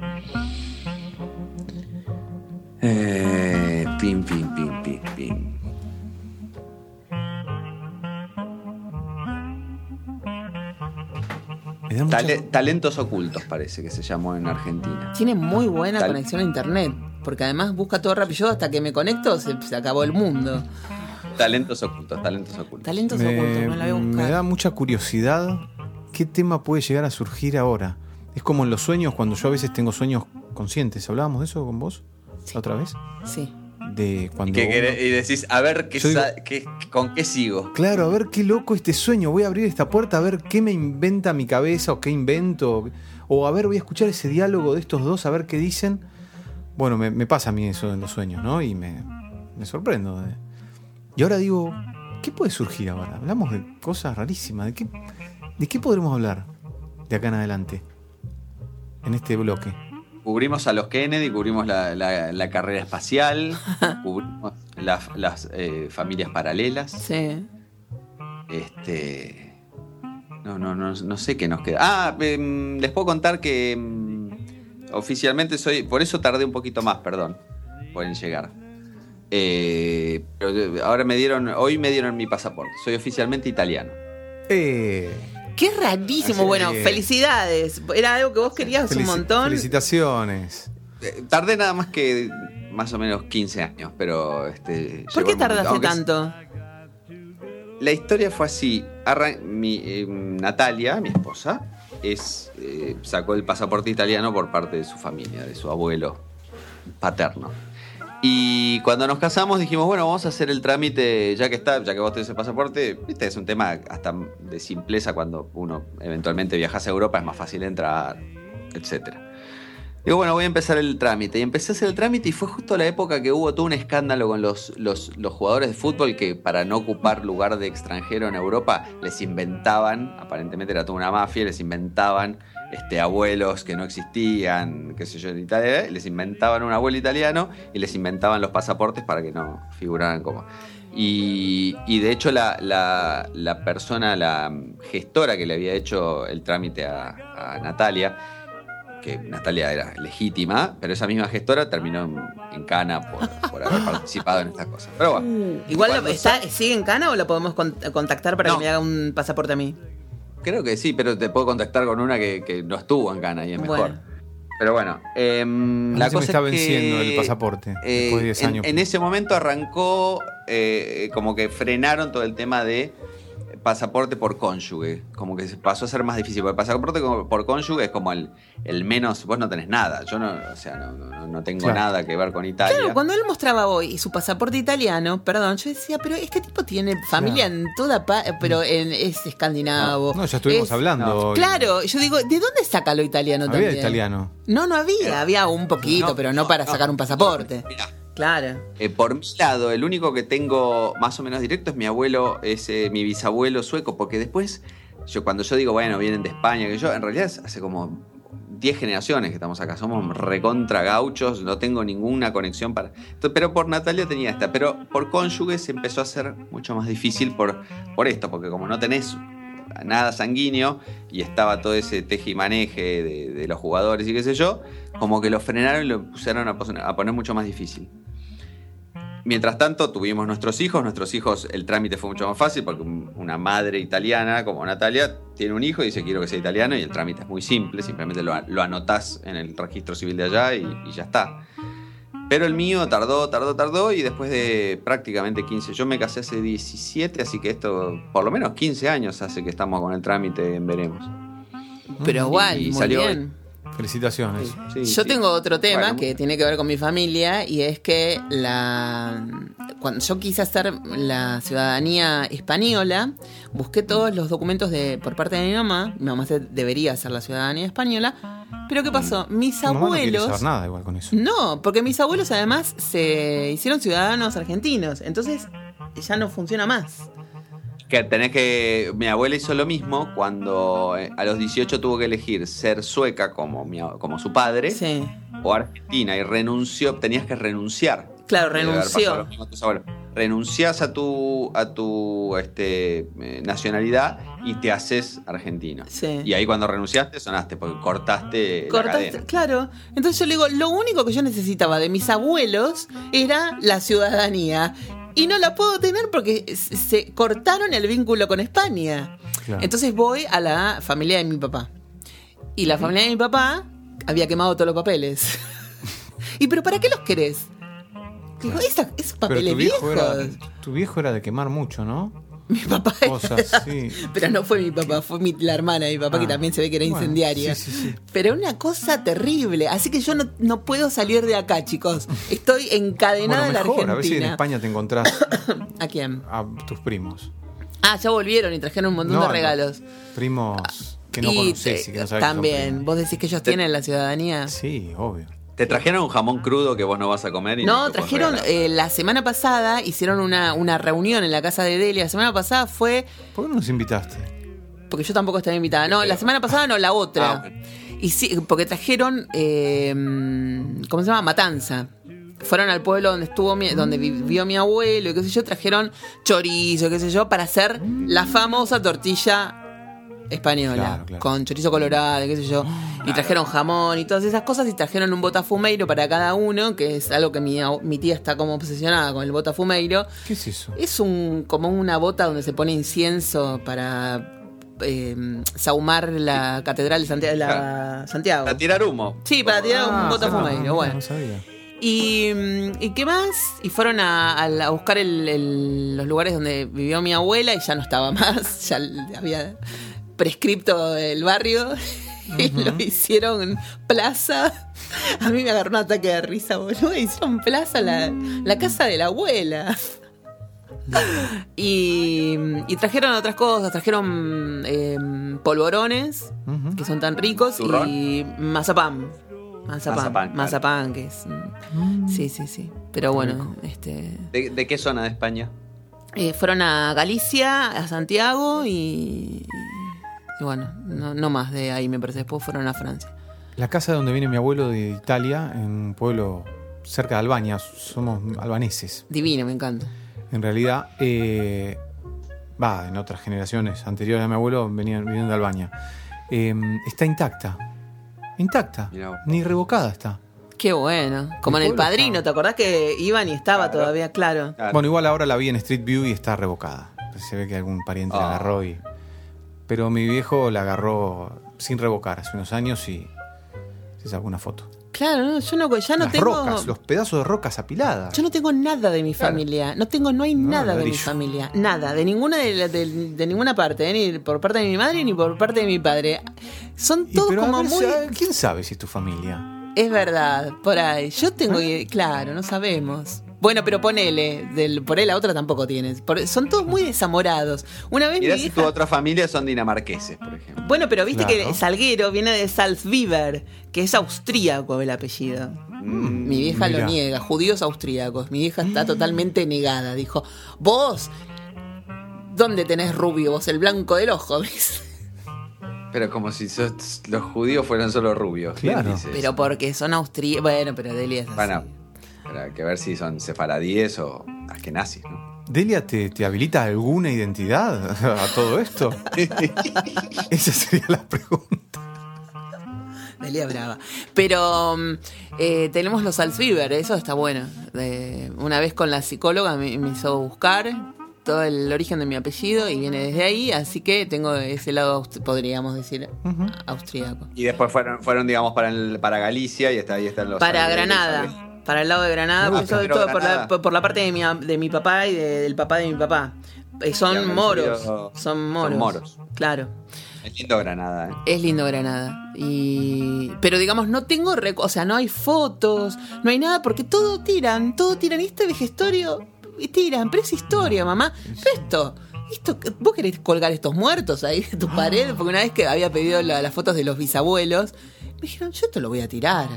Eh, pim, pim, pim, pim, pim. Tale- talentos ocultos parece que se llamó en Argentina. Tiene muy buena Tal- conexión a internet. Porque además busca todo rápido. Yo hasta que me conecto se, se acabó el mundo. Talentos ocultos, talentos ocultos. Talentos ocultos, me, me la voy a me da mucha curiosidad qué tema puede llegar a surgir ahora. Es como en los sueños, cuando yo a veces tengo sueños conscientes. ¿Hablábamos de eso con vos? ¿La otra vez? Sí. De Y, cuando. que uno- querés- y decís, a ver, ¿qué digo- qué- ¿con qué sigo? Claro, a ver qué loco este sueño. Voy a abrir esta puerta a ver qué me inventa mi cabeza o qué invento. O a ver, voy a escuchar ese diálogo de estos dos, a ver qué dicen. Bueno, me, me pasa a mí eso en los sueños, ¿no? Y me, me sorprendo. de- Y ahora digo, ¿qué puede surgir ahora? Hablamos de cosas rarísimas. ¿De qué, ¿De qué podremos hablar de acá en adelante? En este bloque. Cubrimos a los Kennedy, cubrimos la, la- la carrera espacial, cubrimos las, las, eh, familias paralelas. Sí. Este. No, no, no, no sé qué nos queda. Ah, em, les puedo contar que em, oficialmente soy. Por eso tardé un poquito más, perdón. Pueden llegar. Eh, pero ahora me dieron. Hoy me dieron mi pasaporte. Soy oficialmente italiano. Eh, Qué rarísimo. Así bueno, es. felicidades. Era algo que vos querías un montón. Felicitaciones. Eh, tardé nada más que más o menos 15 años, pero este. ¿Por qué tardaste tanto? La historia fue así. Arran- mi, eh, Natalia, mi esposa, es, eh, sacó el pasaporte italiano por parte de su familia, de su abuelo paterno. Y cuando nos casamos dijimos, bueno, vamos a hacer el trámite, ya que está, ya que vos tenés el pasaporte, viste, es un tema hasta de simpleza cuando uno eventualmente viajas a Europa, es más fácil entrar, etcétera. Digo, bueno, voy a empezar el trámite. Y empecé a hacer el trámite y fue justo la época que hubo todo un escándalo con los, los, los jugadores de fútbol que para no ocupar lugar de extranjero en Europa les inventaban, aparentemente era toda una mafia, les inventaban este, abuelos que no existían, qué sé yo, en Italia, les inventaban un abuelo italiano y les inventaban los pasaportes para que no figuraran como... Y, y de hecho la, la- la persona, la gestora que le había hecho el trámite a, a Natalia, que Natalia era legítima, pero esa misma gestora terminó en, en cana por, por haber participado en estas cosas. Pero bueno, Igual Cuando está, sigue en Cana o la podemos con- contactar para No. que me haga un pasaporte a mí. creo que sí, pero te puedo contactar con una que, que no estuvo en cana y es mejor. Bueno. Pero bueno, mí la se me cosa está es que, venciendo el pasaporte, eh, después de 10 en- años. En, ese momento arrancó eh, como que frenaron todo el tema de pasaporte por cónyuge. Como que se pasó a ser más difícil. Porque el pasaporte como- por cónyuge es como el, el menos. Vos no tenés nada. Yo no, o sea, no, no- no tengo Claro. nada que ver con Italia. Claro, cuando él mostraba hoy su pasaporte italiano, perdón, yo decía, pero este tipo tiene familia en toda pa pero en, es escandinavo. No, ya estuvimos es- hablando. no. hoy. Claro, yo digo, ¿de dónde saca lo italiano Había también? italiano. No, no había, había un poquito, No, pero no, no, para no. sacar un pasaporte. Mirá, Claro. Eh, por mi lado, el único que tengo más o menos directo es mi abuelo, es eh, mi bisabuelo sueco, porque después, yo cuando yo digo, bueno, vienen de España, que yo, en realidad hace como 10 generaciones que estamos acá, somos recontra gauchos, no tengo ninguna conexión para... Pero por Natalia tenía esta, pero por cónyuge se empezó a hacer mucho más difícil por, por esto, porque como no tenés nada sanguíneo y estaba todo ese teje y maneje de, de los jugadores y qué sé yo, como que lo frenaron y lo pusieron a, poner mucho más difícil. Mientras tanto, tuvimos nuestros hijos. Nuestros hijos, el trámite fue mucho más fácil porque un- una madre italiana como Natalia tiene un hijo y dice quiero que sea italiano y el trámite es muy simple. Simplemente lo, lo anotás en el registro civil de allá y ya está. Pero el mío tardó, tardó, tardó y después de prácticamente 15, yo me casé hace 17, así que esto, por lo menos 15 años hace que estamos con el trámite en Veremos. Pero igual, Y muy salió- bien. Felicitaciones. Sí, Yo sí. tengo otro tema Bueno, que tiene que ver con mi familia y es que la cuando yo quise hacer la ciudadanía española, busqué todos los documentos de por parte de mi mamá. Mi mamá se debería hacer la ciudadanía española. Pero ¿qué pasó? Mis no quiere abuelos. saber nada igual con eso. No, porque mis abuelos además se hicieron ciudadanos argentinos. Entonces ya no funciona más. Que tenés que. Mi abuela hizo lo mismo cuando eh, a los 18 tuvo que elegir ser sueca como, mi como su padre Sí. o argentina y renunció. Tenías que renunciar. Claro, renunció. Renunciás a tu, a tu este, eh, nacionalidad y te haces argentino. Sí. Y ahí cuando renunciaste sonaste porque cortaste, la Cortaste, cadena. claro. Entonces yo le digo, lo único que yo necesitaba de mis abuelos era la ciudadanía. Y no la puedo tener porque se cortaron el vínculo con España. Claro. Entonces voy a la familia de mi papá. Y la familia de mi papá había quemado todos los papeles. ¿Y pero para qué los querés? Digo, "Esa- esos papeles tu viejo, viejos. era, tu viejo era de quemar mucho, ¿no? Mi papá Cosas, sí. Pero no fue mi papá, fue mi- la hermana de mi papá que Ah, también se ve que era bueno, incendiaria. sí, sí, sí. Pero una cosa terrible. Así que yo no, no puedo salir de acá, chicos. Estoy encadenada Bueno, a la mejor, a ver si en Argentina. España te encontrás ¿A quién? a tus primos. Ah, ya volvieron y trajeron un montón No, de no. regalos. Primos que no y conoces y que no que son también, primos. vos decís que ellos tienen la ciudadanía. Sí, obvio. Te trajeron un jamón crudo que vos no vas a comer y No, puedes trajeron, eh, la semana pasada hicieron una, una reunión en la casa de Delia. La semana pasada fue ¿Por qué no nos invitaste? Porque yo tampoco estaba invitada. No, la semana pasada no, la otra. Ah. Y sí, porque trajeron, eh, ¿cómo se llama? Matanza. Fueron al pueblo donde estuvo mi- donde vivió mi abuelo y qué sé yo, trajeron chorizo, qué sé yo, para hacer la famosa tortilla española. Claro, claro. Con chorizo colorado, qué sé yo. Y trajeron jamón y todas esas cosas y trajeron un botafumeiro para cada uno, que es algo que mi, mi tía está como obsesionada con el botafumeiro. ¿Qué es eso? Es un como una bota donde se pone incienso para eh, sahumar la catedral de Santiago. La Santiago. Para tirar humo. Sí, para tirar un Ah, botafumeiro, no, bueno. No sabía. Y, mm, ¿y qué más? Y fueron a, a buscar el- el- los lugares donde vivió mi abuela y ya no estaba más, ya había prescripto el barrio y lo hicieron plaza. A mí me agarró un ataque de risa, boludo. Hicieron plaza la, la casa de la abuela. Y, y trajeron otras cosas, trajeron eh, polvorones, que son tan ricos, ¿Turrón? y mazapán. Mazapán, Mazapán, mazapán, claro. que es... mm, Sí, sí, sí. Pero bueno, este... ¿De, de qué zona de España? eh, fueron a Galicia, a Santiago y... y bueno, no, no más de ahí me parece. Después fueron a Francia. La casa donde viene mi abuelo de Italia, en un pueblo cerca de Albania, somos albaneses. Divino, me encanta. en realidad. eh, Va, en otras generaciones anteriores a mi abuelo venían, venían de Albania. Eh, está intacta. Intacta. Ni revocada está. Qué bueno. Como en Mi el padrino, estaba- ¿te acordás que iban y estaba Claro. todavía? Claro. Claro. Bueno, igual ahora la vi en Street View y está revocada. Se ve que algún pariente la Ah. agarró y. Pero mi viejo la agarró sin revocar hace unos años y se sacó una foto. Claro, no, yo no, ya no Las tengo. rocas, los pedazos de rocas apiladas. Yo no tengo nada de mi familia. No tengo, no hay No, nada de mi ladrillo. familia. Nada. De ninguna de, la- de- de ninguna parte. ¿eh? Ni por parte de mi madre ni por parte de mi padre. Son Y todos pero a como ver, muy. ¿sabe- ¿Quién sabe si es tu familia? Es verdad, por ahí. Yo tengo. que- Claro, no sabemos. Bueno, pero ponele. Del, por ahí la otra tampoco tienes. Por- son todos muy desamorados. Una vez Mirá mi si tu otra familia son dinamarqueses, por ejemplo. Bueno, pero viste Claro. que Salguero viene de Salzgiver, que es austríaco el apellido. Mm, Mi vieja lo niega, judíos austríacos. Mi vieja está totalmente negada. Dijo, vos, ¿dónde tenés rubio? Vos el blanco del ojo. dice. Pero como si sos- los judíos fueran solo rubios. ¿Quién Claro. Pero porque son austríacos. Bueno, pero Delia es así. Bueno, para que ver si son sefaradíes o askenazis, ¿no? ¿Delia te, te habilita alguna identidad a todo esto? Esa sería la pregunta. Delia brava. Pero mm, eh, tenemos los Salzgiver, eso está bueno. De- una vez con la psicóloga me, me hizo buscar todo el origen de mi apellido y viene desde ahí, así que tengo ese lado, podríamos decir, austríaco. Y después fueron, fueron digamos, para, el- para Galicia y está, ahí están los. Para. Granada, para el lado de Granada, por la, por, la parte de mi, de mi papá y de- del papá de mi papá. Eh, son moros, son moros. son moros. Claro. Es lindo Granada, ¿eh? Es lindo Granada. Y... Pero digamos, no tengo... rec- O sea, no hay fotos, no hay nada, porque todo tiran, todo tiran. Este vejestorio, y tiran, pero es historia, mamá. Pero esto, esto, ¿vos querés colgar estos muertos ahí de tu pared? Porque una vez que había pedido la- las fotos de los bisabuelos, me dijeron, yo te lo voy a tirar.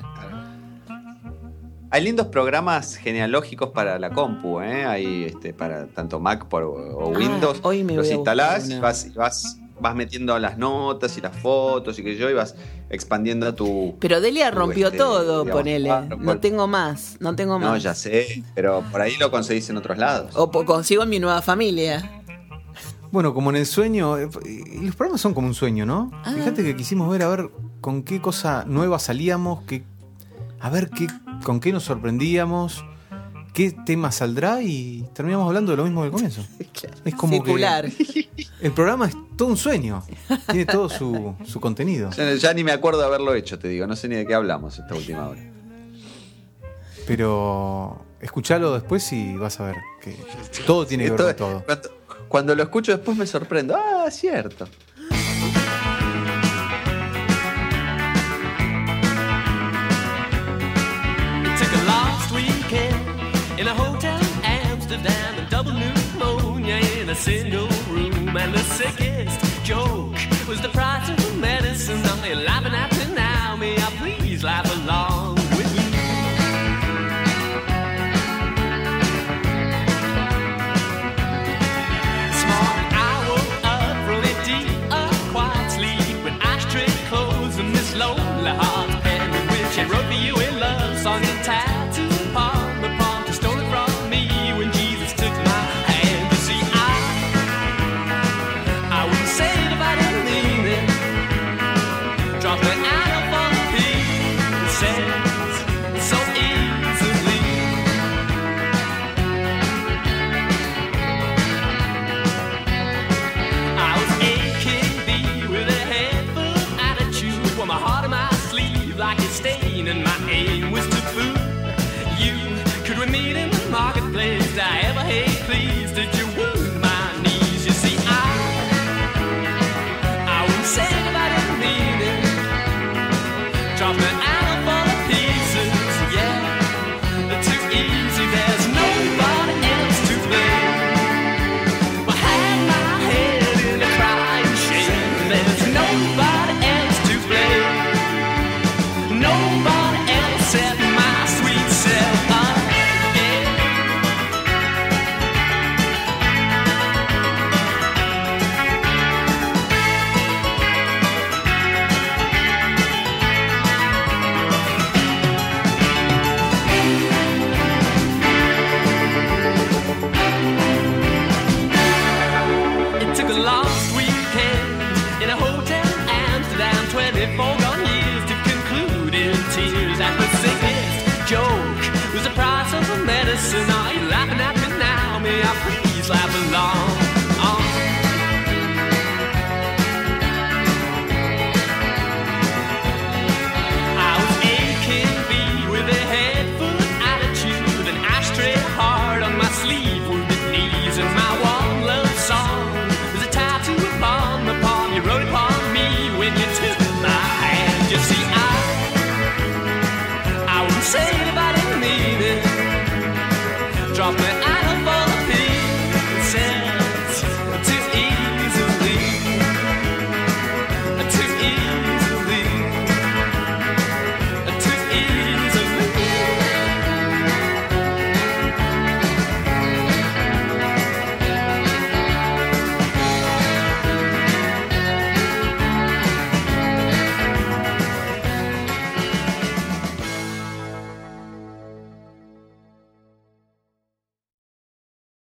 Hay lindos programas genealógicos para la compu, ¿eh? Hay este, para tanto Mac por, o Ah, Windows. hoy me los instalás una. vas, vas, vas metiendo las notas y las fotos y que yo, y vas expandiendo tu. Pero Delia tu, rompió este, todo, digamos, ponele. cuadro, No tengo más, no tengo más. No, ya sé, pero por ahí lo conseguís en otros lados. O consigo en mi nueva familia. Bueno, como en el sueño, eh, y los programas son como un sueño, ¿no? Ah. Fíjate que quisimos ver a ver con qué cosa nueva salíamos, qué, a ver qué, con qué nos sorprendíamos, qué tema saldrá y terminamos hablando de lo mismo del comienzo. Es como Circular. que el programa es todo un sueño, tiene todo su, su contenido. Ya, ya ni me acuerdo de haberlo hecho, te digo. No sé ni de qué hablamos esta última hora. Pero escuchalo después y vas a ver que todo tiene que ver con todo. Cuando, cuando lo escucho después me sorprendo. Ah, cierto. Took a last weekend in a hotel in Amsterdam and double pneumonia in a single room. And the sickest